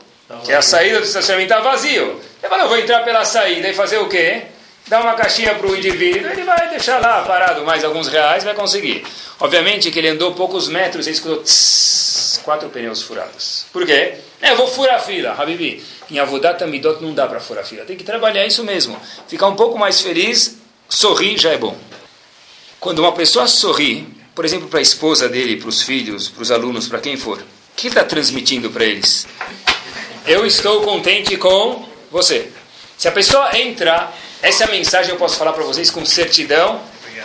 que é a saída do estacionamento, está vazio. Ele falou, vou entrar pela saída e fazer o quê? Dá uma caixinha para o indivíduo, ele vai deixar lá parado mais alguns reais, vai conseguir. Obviamente que ele andou poucos metros e escutou tss, quatro pneus furados. Por quê? É, eu vou furar a fila, Habibi. Em Avodat Amidot não dá para furar a fila. Tem que trabalhar isso mesmo. Ficar um pouco mais feliz, sorrir já é bom. Quando uma pessoa sorri, por exemplo, para a esposa dele, para os filhos, para os alunos, para quem for, o que está transmitindo para eles? Eu estou contente com você. Se a pessoa entra, essa é a mensagem eu posso falar para vocês com certidão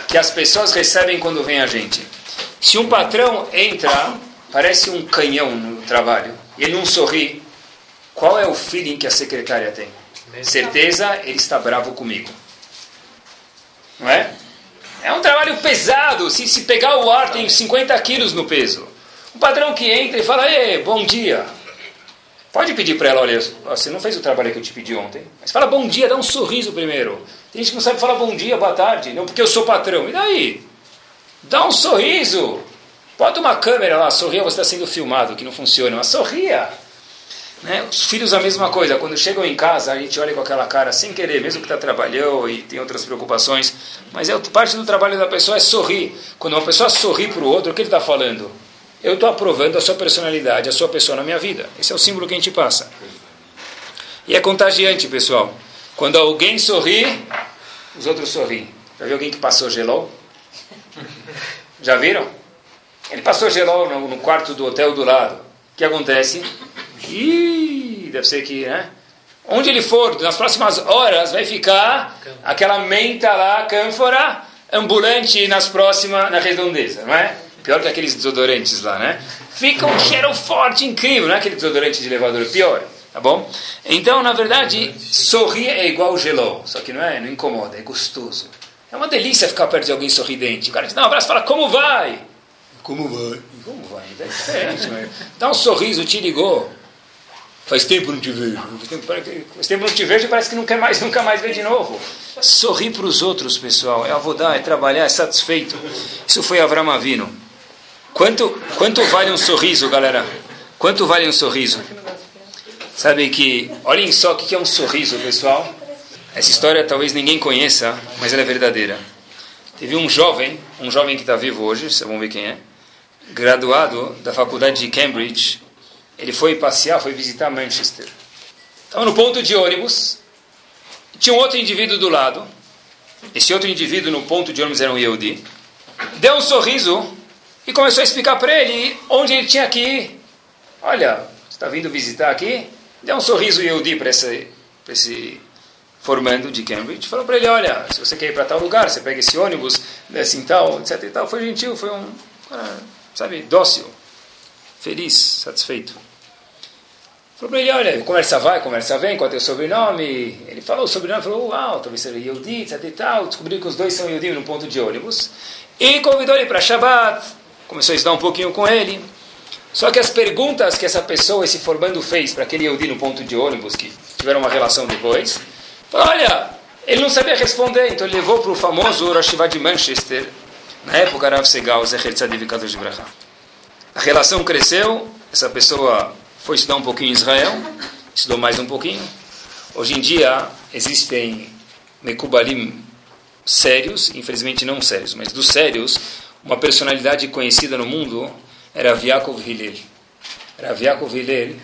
que as pessoas recebem quando vem a gente. Se um patrão entra, parece um canhão no trabalho, e ele não sorri, qual é o feeling que a secretária tem? Certeza, ele está bravo comigo. Não é? É um trabalho pesado. Se, se pegar o ar, tem 50 quilos no peso. Um patrão que entra e fala, Ei, bom dia. Pode pedir para ela, olha, você não fez o trabalho que eu te pedi ontem. Mas fala bom dia, dá um sorriso primeiro. Tem gente que não sabe falar bom dia, boa tarde, não porque eu sou patrão. E daí? Dá um sorriso. Bota uma câmera lá, sorria, você está sendo filmado, que não funciona, mas sorria. Né? Os filhos a mesma coisa, quando chegam em casa, a gente olha com aquela cara sem querer, mesmo que está trabalhando e tem outras preocupações, mas é, parte do trabalho da pessoa é sorrir. Quando uma pessoa sorri para o outro, o que ele está falando? Eu estou aprovando a sua personalidade, a sua pessoa na minha vida. Esse é o símbolo que a gente passa. E é contagiante, pessoal. Quando alguém sorri, os outros sorriem. Já viu alguém que passou gelol? Já viram? Ele passou gelol no, no quarto do hotel do lado. O que acontece? Ih, deve ser que, né? Onde ele for, nas próximas horas, vai ficar aquela menta lá, cânfora, ambulante nas próximas, na redondeza, não é? Pior que aqueles desodorantes lá, né? Fica um cheiro forte, incrível, não é aquele desodorante de elevador, pior, tá bom? Então, na verdade, sorrir é igual gelo, só que não é, não incomoda, é gostoso. É uma delícia ficar perto de alguém sorridente. O cara te dá um abraço e fala, como vai? Como vai? Como vai? É diferente, mas dá um sorriso, te ligou. Faz tempo não te vejo. Faz tempo, faz tempo não te vejo e parece que não quer mais, nunca mais ver de novo. Sorrir para os outros, pessoal, é avodar, é trabalhar, é satisfeito. Isso foi Avram Avino. Quanto, quanto vale um sorriso, galera? Quanto vale um sorriso? Sabe que, olhem só o que é um sorriso, pessoal. Essa história talvez ninguém conheça, mas ela é verdadeira. Teve um jovem, um jovem que está vivo hoje, vocês vão ver quem é, graduado da faculdade de Cambridge. Ele foi passear, foi visitar Manchester. Estava no ponto de ônibus, tinha um outro indivíduo do lado. Esse outro indivíduo no ponto de ônibus era um Yehudi. Deu um sorriso e começou a explicar para ele onde ele tinha que ir. Olha, você está vindo visitar aqui? Deu um sorriso Yehudi para esse, esse formando de Cambridge. Falou para ele, olha, se você quer ir para tal lugar, você pega esse ônibus, em tal, etc e tal. Foi gentil, foi um cara, sabe, dócil, feliz, satisfeito. Falou para ele, olha, conversa vai, conversa vem, qual é o teu sobrenome? Ele falou o sobrenome, falou, uau, talvez seja Yehudi, etc e tal. Descobriu que os dois são Yehudi no ponto de ônibus. E convidou ele para Shabbat começou a estudar um pouquinho com ele. Só que as perguntas que essa pessoa, esse formando, fez para aquele Yehudi no ponto de ônibus, que tiveram uma relação depois, falou, olha, ele não sabia responder, então ele levou para o famoso Rosh de Manchester, na época Rav Segal, Zecher Tzadiv Kadosh Bracha. A relação cresceu, essa pessoa foi estudar um pouquinho em Israel, estudou mais um pouquinho. Hoje em dia existem Mekubalim sérios, infelizmente não sérios, mas dos sérios, uma personalidade conhecida no mundo era Yaakov Hillel. Rav Yaakov Hillel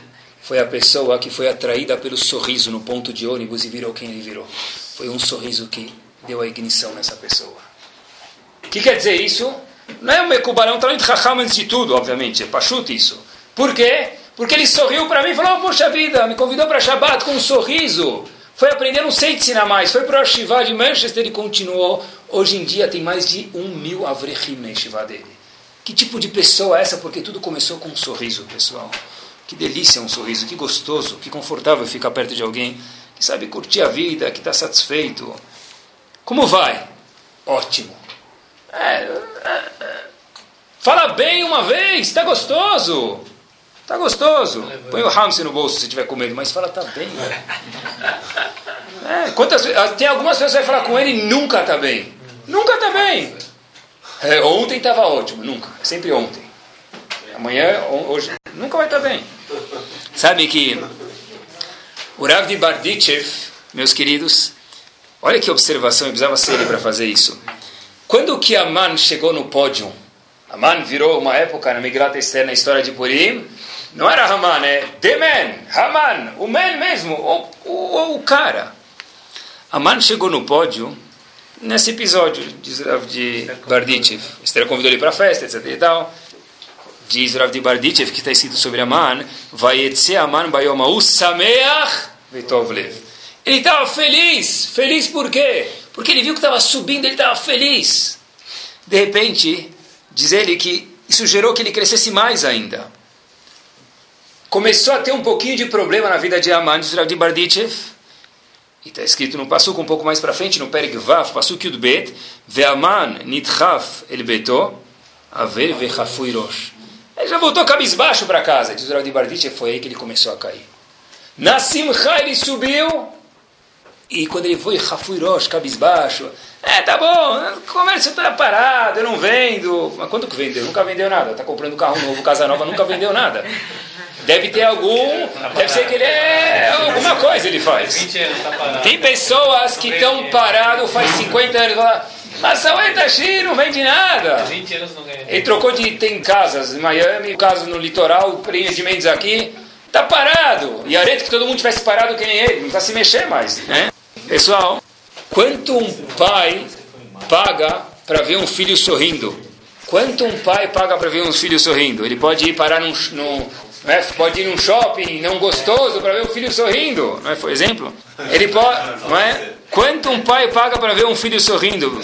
foi a pessoa que foi atraída pelo sorriso no ponto de ônibus e virou quem ele virou. Foi um sorriso que deu a ignição nessa pessoa. O que quer dizer isso? Não é um Mekubalão, um talento Raham antes de tudo, obviamente, é Pachut isso. Por quê? Porque ele sorriu para mim e falou, oh, poxa vida, me convidou para Shabbat com um sorriso. Foi aprender, não sei ensinar mais. Foi para o Shiva de Manchester e continuou. Hoje em dia tem mais de um mil Avrechim na Shiva dele. Que tipo de pessoa é essa? Porque tudo começou com um sorriso, pessoal. Que delícia um sorriso, que gostoso, que confortável ficar perto de alguém que sabe curtir a vida, que está satisfeito. Como vai? Ótimo. É, é, é. Fala bem uma vez, está gostoso. Tá gostoso. Põe o Ramsey no bolso se tiver com medo, mas fala, tá bem. *laughs* É, quantas, tem algumas pessoas que vai falar com ele nunca tá bem. Nunca tá bem. É, ontem estava ótimo, nunca. Sempre ontem. Amanhã, hoje, nunca vai estar tá bem. Sabe que o Rav de Bardichev, meus queridos, Olha que observação, eu precisava ser ele para fazer isso. Quando que Aman chegou no pódio, Aman virou uma época na Migrat Esther, na história de Purim, não era Haman, é The Man, Haman, o man mesmo, o, o, o cara. Aman chegou no pódio nesse episódio de, de Bardichev. Esther convidou ele para a festa, etc e tal. Diz Rav de Bardichev, que está escrito sobre Aman, Vayetze Aman Bayomau Sameach Vetovlev. Ele estava feliz. Feliz por quê? Porque ele viu que estava subindo, ele estava feliz. De repente, diz ele que isso gerou que ele crescesse mais ainda. Começou a ter um pouquinho de problema na vida de Aman, diz Rav de Bardichev. E está escrito no Passuco um pouco mais para frente, no Pereg Vav, Passuco Yud Bet, Ve'aman nitchaf el beto, aver vechafui rosh. Ele já voltou cabisbaixo para casa. Diz o de Bardichev, foi aí que ele começou a cair. Na Simcha ele subiu, e quando ele foi Rafui Rosh, cabisbaixo, é, tá bom, o comércio está parado, eu não vendo. Mas quanto que vendeu? Nunca vendeu nada. Está comprando carro novo, casa nova, nunca vendeu nada. Deve ter algum, deve ser que ele é alguma coisa ele faz. Tem pessoas que estão parados faz 50 anos e falam, mas Saúde está cheio, não vende nada. Ele trocou de, tem casas em Miami, casas no litoral, empreendimentos aqui, está parado. E areia que todo mundo tivesse parado que nem ele, não está se mexer mais. Né? Pessoal, quanto um pai paga para ver um filho sorrindo? Quanto um pai paga para ver um filho sorrindo? Ele pode ir parar num, num é? pode ir num shopping não gostoso para ver o filho sorrindo, não é? Por exemplo, ele pode, não é? Quanto um pai paga para ver um filho sorrindo?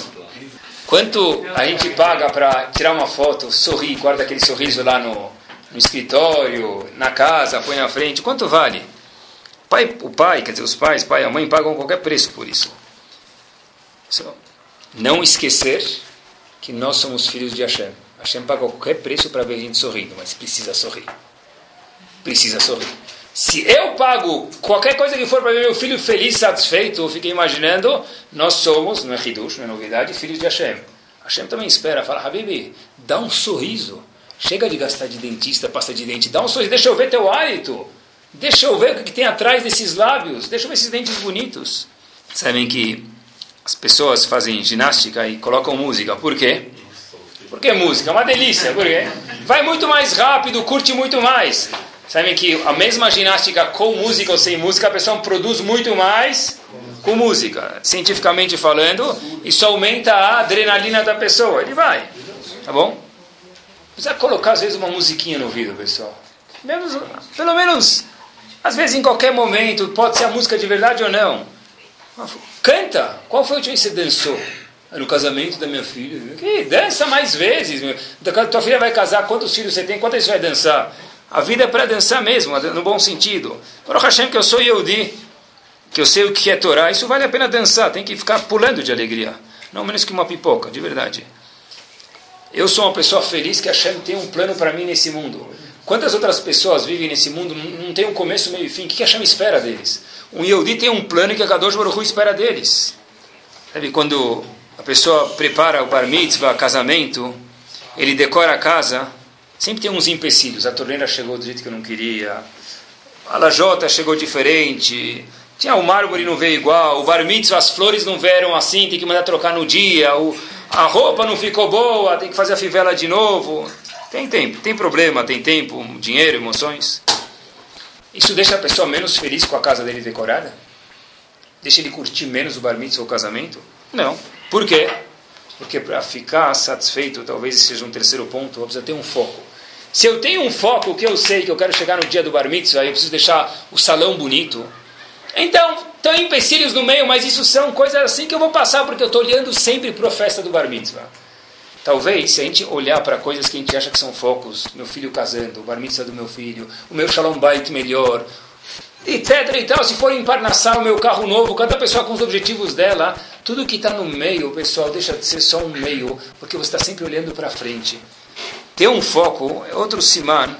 Quanto a gente paga para tirar uma foto, sorrir, guarda aquele sorriso lá no, no escritório, na casa, põe na frente? Quanto vale? Pai, o pai, quer dizer, os pais, pai e a mãe pagam qualquer preço por isso. Não esquecer que nós somos filhos de Hashem. Hashem paga qualquer preço para ver a gente sorrindo, mas precisa sorrir precisa sorrir. Se eu pago qualquer coisa que for para ver meu filho feliz, satisfeito, eu fiquei imaginando, nós somos, não é Hidush, não é novidade, filhos de Hashem. Hashem também espera, fala, Habibi, dá um sorriso. Chega de gastar de dentista, pasta de dente, dá um sorriso, deixa eu ver teu hálito. Deixa eu ver o que tem atrás desses lábios, deixa eu ver esses dentes bonitos. Sabem que as pessoas fazem ginástica e colocam música, por quê? Porque música é uma delícia, por quê? Vai muito mais rápido, curte muito mais. Sabem que a mesma ginástica com música ou sem música, a pessoa produz muito mais com música. Cientificamente falando, isso aumenta a adrenalina da pessoa. Ele vai. Tá bom? Precisa colocar, às vezes, uma musiquinha no ouvido, pessoal. Menos, pelo menos, às vezes, em qualquer momento, pode ser a música de verdade ou não. Canta! Qual foi o último que você dançou? No casamento da minha filha. Que dança mais vezes. Tua filha vai casar, quantos filhos você tem? Quantas você vai dançar? A vida é para dançar mesmo, no bom sentido. Para Hashem, que eu sou Yehudi, que eu sei o que é Torá, isso vale a pena dançar, tem que ficar pulando de alegria. Não menos que uma pipoca, de verdade. Eu sou uma pessoa feliz que Hashem tem um plano para mim nesse mundo. Quantas outras pessoas vivem nesse mundo, não tem um começo, meio e fim? O que Hashem espera deles? Um Yehudi tem um plano que a Kadosh Baruch espera deles. Sabe, quando a pessoa prepara o bar mitzvah, casamento, ele decora a casa, Sempre tem uns empecilhos. A torneira chegou do jeito que eu não queria. A lajota chegou diferente. Tinha o mármore não veio igual. O bar mitzvah, as flores não vieram assim, tem que mandar trocar no dia. O, a roupa não ficou boa, tem que fazer a fivela de novo. Tem tempo, tem problema, tem tempo, dinheiro, emoções. Isso deixa a pessoa menos feliz com a casa dele decorada? Deixa ele curtir menos o bar mitzvah ou o casamento? Não. Por quê? Porque para ficar satisfeito, talvez esse seja um terceiro ponto, eu preciso ter um foco. Se eu tenho um foco que eu sei que eu quero chegar no dia do bar mitzvah, eu preciso deixar o salão bonito. Então, tem empecilhos no meio, mas isso são coisas assim que eu vou passar, porque eu estou olhando sempre para a festa do bar mitzvah. Talvez, se a gente olhar para coisas que a gente acha que são focos, meu filho casando, o bar mitzvah do meu filho, o meu shalom bait melhor, etc e tal, se for emparnaçar o meu carro novo, cada pessoa com os objetivos dela, tudo que está no meio, pessoal, deixa de ser só um meio, porque você está sempre olhando para frente. Ter um foco é outro siman,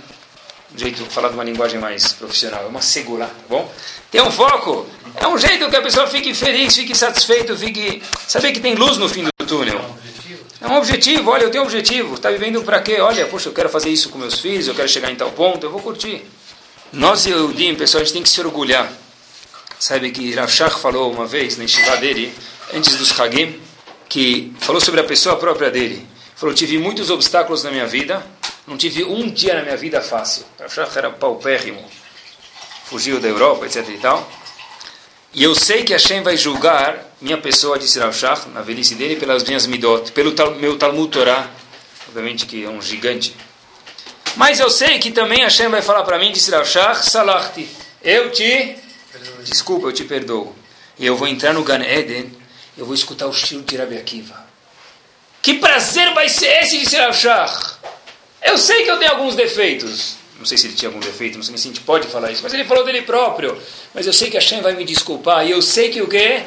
um jeito de falar de uma linguagem mais profissional, é uma segura, tá bom? Ter um foco é um jeito que a pessoa fique feliz, fique satisfeito, fique saber que tem luz no fim do túnel. É um objetivo, olha, eu tenho um objetivo. Está vivendo para quê? Olha, poxa, eu quero fazer isso com meus filhos, eu quero chegar em tal ponto, eu vou curtir. Nós, Eudim, pessoal, a gente tem que se orgulhar Sabe que Rav falou uma vez na Yeshiva dele, antes dos Hagim, que falou sobre a pessoa própria dele. Falou, tive muitos obstáculos na minha vida, não tive um dia na minha vida fácil. Rav era paupérrimo, fugiu da Europa, etc e tal. E eu sei que Hashem vai julgar minha pessoa, disse Rav Shach, na velhice dele, pelas minhas midot, pelo tal, meu Talmud Torah, obviamente que é um gigante. Mas eu sei que também Hashem vai falar para mim, disse Rav Shach, Salachti, eu te desculpa, eu te perdoo. E eu vou entrar no Gan Eden, eu vou escutar o estilo de Rabi Akiva. Que prazer vai ser esse de ser Shach? Eu sei que eu tenho alguns defeitos. Não sei se ele tinha algum defeito, não sei se a gente pode falar isso, mas ele falou dele próprio. Mas eu sei que Hashem vai me desculpar. E eu sei que o quê?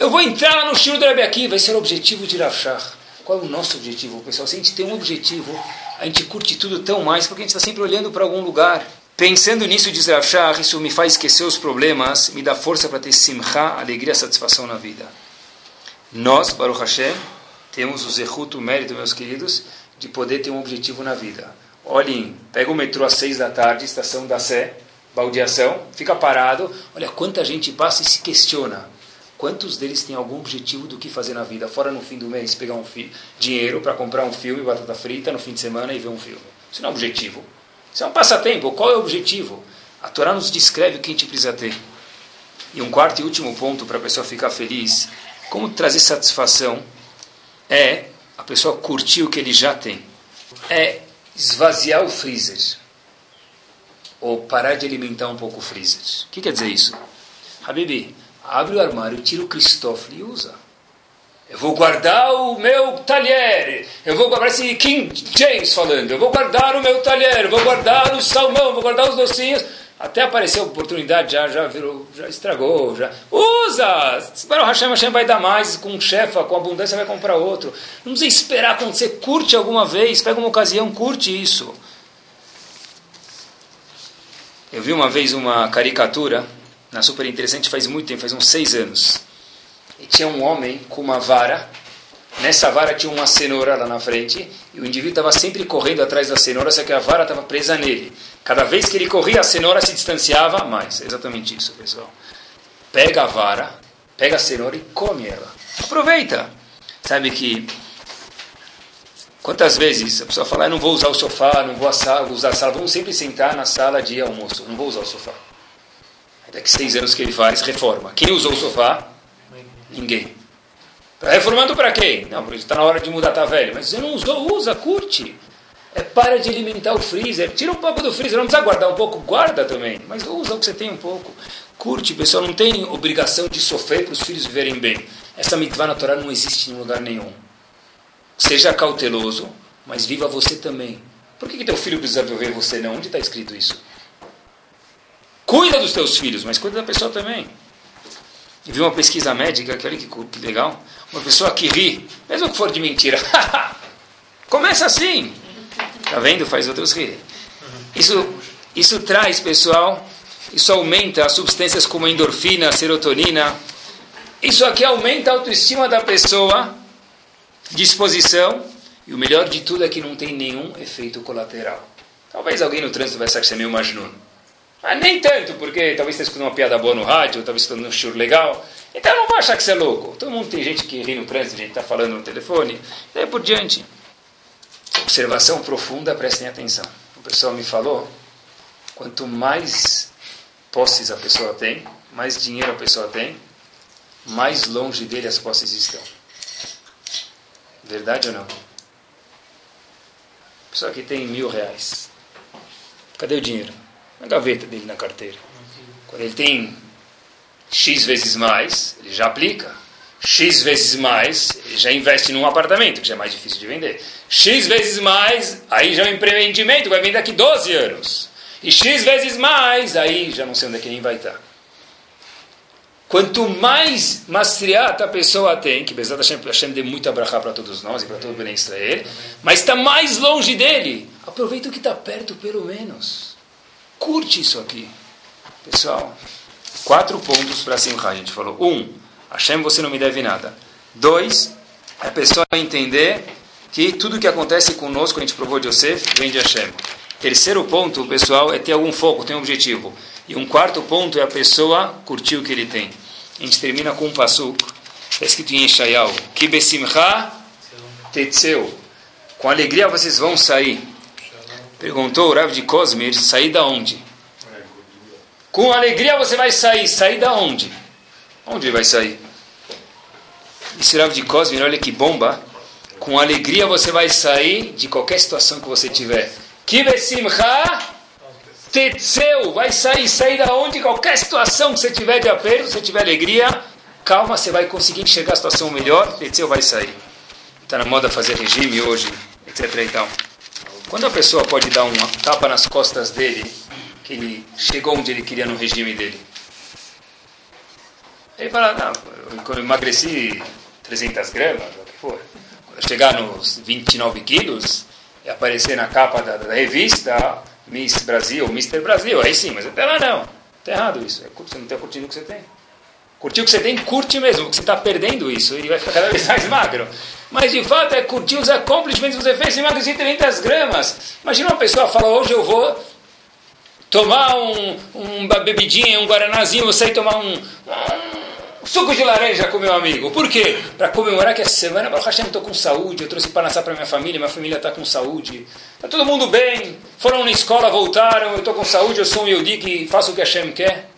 Eu vou entrar no estilo de Rabi Akiva. Esse era o objetivo de Rav Shach. Qual é o nosso objetivo, pessoal? Se a gente tem um objetivo, a gente curte tudo tão mais, porque a gente está sempre olhando para algum lugar. Pensando nisso, diz Rav Shach, isso me faz esquecer os problemas, me dá força para ter simcha, alegria, satisfação na vida. Nós, Baruch Hashem, temos o zehut, o mérito, meus queridos, de poder ter um objetivo na vida. Olhem, pega o metrô às seis da tarde, estação da Sé, baldeação, fica parado, olha quanta gente passa e se questiona. Quantos deles têm algum objetivo do que fazer na vida? Fora no fim do mês, pegar um dinheiro para comprar um filme, batata frita, no fim de semana e ver um filme. Isso não é objetivo. Isso é um passatempo. Qual é o objetivo? A Torá nos descreve o que a gente precisa ter. E um quarto e último ponto para a pessoa ficar feliz, como trazer satisfação, é a pessoa curtir o que ele já tem. É esvaziar o freezer. Ou parar de alimentar um pouco o freezer. O que quer dizer isso? Habibi, abre o armário, tira o Cristófilo e usa. Eu vou guardar o meu talher. Eu vou guardar, parece King James falando. Eu vou guardar o meu talher. Vou guardar o salmão. Vou guardar os docinhos. Até apareceu a oportunidade, já, já virou, já estragou, já. Usa! Para o Hashem, Hashem vai dar mais com chefa, com abundância vai comprar outro. Não precisa esperar acontecer. Curte alguma vez, pega uma ocasião, curte isso. Eu vi uma vez uma caricatura, na super interessante, faz muito tempo, faz uns seis anos e tinha um homem com uma vara. Nessa vara tinha uma cenoura lá na frente e o indivíduo estava sempre correndo atrás da cenoura, só que a vara estava presa nele. Cada vez que ele corria, a cenoura se distanciava mais. É exatamente isso, pessoal. Pega a vara, pega a cenoura e come ela. Aproveita. Sabe que Quantas vezes a pessoa fala, eu não vou usar o sofá, não vou usar a sala, vamos sempre sentar na sala de almoço, não vou usar o sofá. Daqui seis anos que ele faz, reforma. Quem usou o sofá? Ninguém. Está reformando para quem? Não, porque está na hora de mudar, está velho. Mas você não usou, usa, curte. É para de alimentar o freezer. Tira um pouco do freezer, não precisa guardar um pouco, guarda também. Mas usa o que você tem um pouco. Curte, pessoal, não tem obrigação de sofrer para os filhos viverem bem. Essa mitzvah na Torá não existe em lugar nenhum. Seja cauteloso, mas viva você também. Por que, que teu filho precisa viver você não? Onde está escrito isso? Cuida dos teus filhos, mas cuida da pessoa também. E vi uma pesquisa médica, que olha que, que legal. Uma pessoa que ri, mesmo que for de mentira. *laughs* Começa assim. Tá vendo? Faz outros rirem. Isso, isso traz, pessoal, isso aumenta as substâncias como endorfina, serotonina. Isso aqui aumenta a autoestima da pessoa, disposição. E o melhor de tudo é que não tem nenhum efeito colateral. Talvez alguém no trânsito vai achar que você é meio majnun. Mas nem tanto, porque talvez você escutando uma piada boa no rádio, talvez escutando um show legal. Então não vai achar que você é louco. Todo mundo tem gente que ri no trânsito, gente está falando no telefone. Daí por diante. Observação profunda, prestem atenção. O pessoal me falou, quanto mais posses a pessoa tem, mais dinheiro a pessoa tem, mais longe dele as posses estão. Verdade ou não? Pessoa que tem mil reais. Cadê o dinheiro? Na gaveta dele na carteira. Quando ele tem X vezes mais, ele já aplica. X vezes mais, ele já investe num apartamento, que já é mais difícil de vender. X vezes mais, aí já é um empreendimento, vai vender daqui 12 anos. E X vezes mais, aí já não sei onde é que nem vai estar. Quanto mais mastriata a pessoa tem, que Bezat Hashem, Hashem dê muita brachá para todos nós e para todo o bem Israel, mas está mais longe dele, aproveita o que está perto pelo menos. Curte isso aqui. Pessoal, quatro pontos para Simcha. A gente falou. Um, Hashem, você não me deve nada. Dois, a pessoa entender que tudo que acontece conosco, a gente provou de Yosef, vem de Hashem. Terceiro ponto, pessoal, é ter algum foco, ter um objetivo. E um quarto ponto é a pessoa curtir o que ele tem. A gente termina com um passuco. Está escrito em Eshayal. Que besimcha tetzeu. Com alegria vocês vão sair. Perguntou o Rav de Cosmir, sair da onde? Com alegria você vai sair. Sair da onde? Onde vai sair? Disse Rav de Cosmir, olha que bomba. Com alegria você vai sair de qualquer situação que você tiver. Kibesimcha Tetseu, vai sair, sair da onde, qualquer situação que você tiver de aperto, se você tiver alegria, calma, você vai conseguir enxergar a situação melhor, Tetseu vai sair. Está na moda fazer regime hoje, etc. Então, quando a pessoa pode dar uma tapa nas costas dele, que ele chegou onde ele queria no regime dele? Ele fala, não, quando eu emagreci 300 gramas, o que for, quando chegar nos 29 quilos, e aparecer na capa da, da revista Miss Brasil, Mr. Brasil, aí sim, mas até lá não. Está errado isso. É você não está curtindo o que você tem. Curtir o que você tem, curte mesmo, porque você está perdendo isso e vai ficar cada vez mais magro. Mas de fato é curtir os accomplishments que você fez em emagrecer 300 gramas. Imagina uma pessoa fala, hoje eu vou tomar um, um bebidinha, um guaranazinho, vou sair tomar um, um suco de laranja com meu amigo. Por quê? Para comemorar que essa semana, Baruch Hashem, estou com saúde, eu trouxe Panassá para minha família, minha família está com saúde. Está todo mundo bem, foram na escola, voltaram, eu estou com saúde, eu sou um Yodi que faço o que Hashem quer.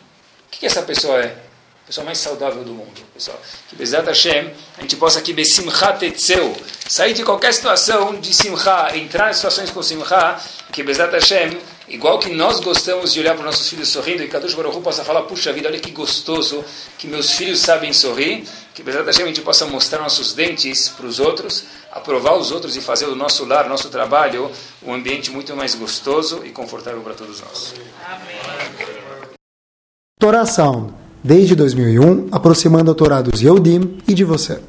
O que, que essa pessoa é? Pessoa mais saudável do mundo. Pessoal. Que Bezat Hashem, a gente possa aqui besimcha tetzeu, sair de qualquer situação de simcha, entrar em situações com simcha, que Bezat Hashem, igual que nós gostamos de olhar para os nossos filhos sorrindo, e Kadosh Baruch possa falar, puxa vida, olha que gostoso que meus filhos sabem sorrir, que Bezat Hashem a gente possa mostrar nossos dentes para os outros, aprovar os outros e fazer do nosso lar, nosso trabalho, um ambiente muito mais gostoso e confortável para todos nós. Amém. Sound, desde 2001, aproximando a Torá dos Yehudim e de você.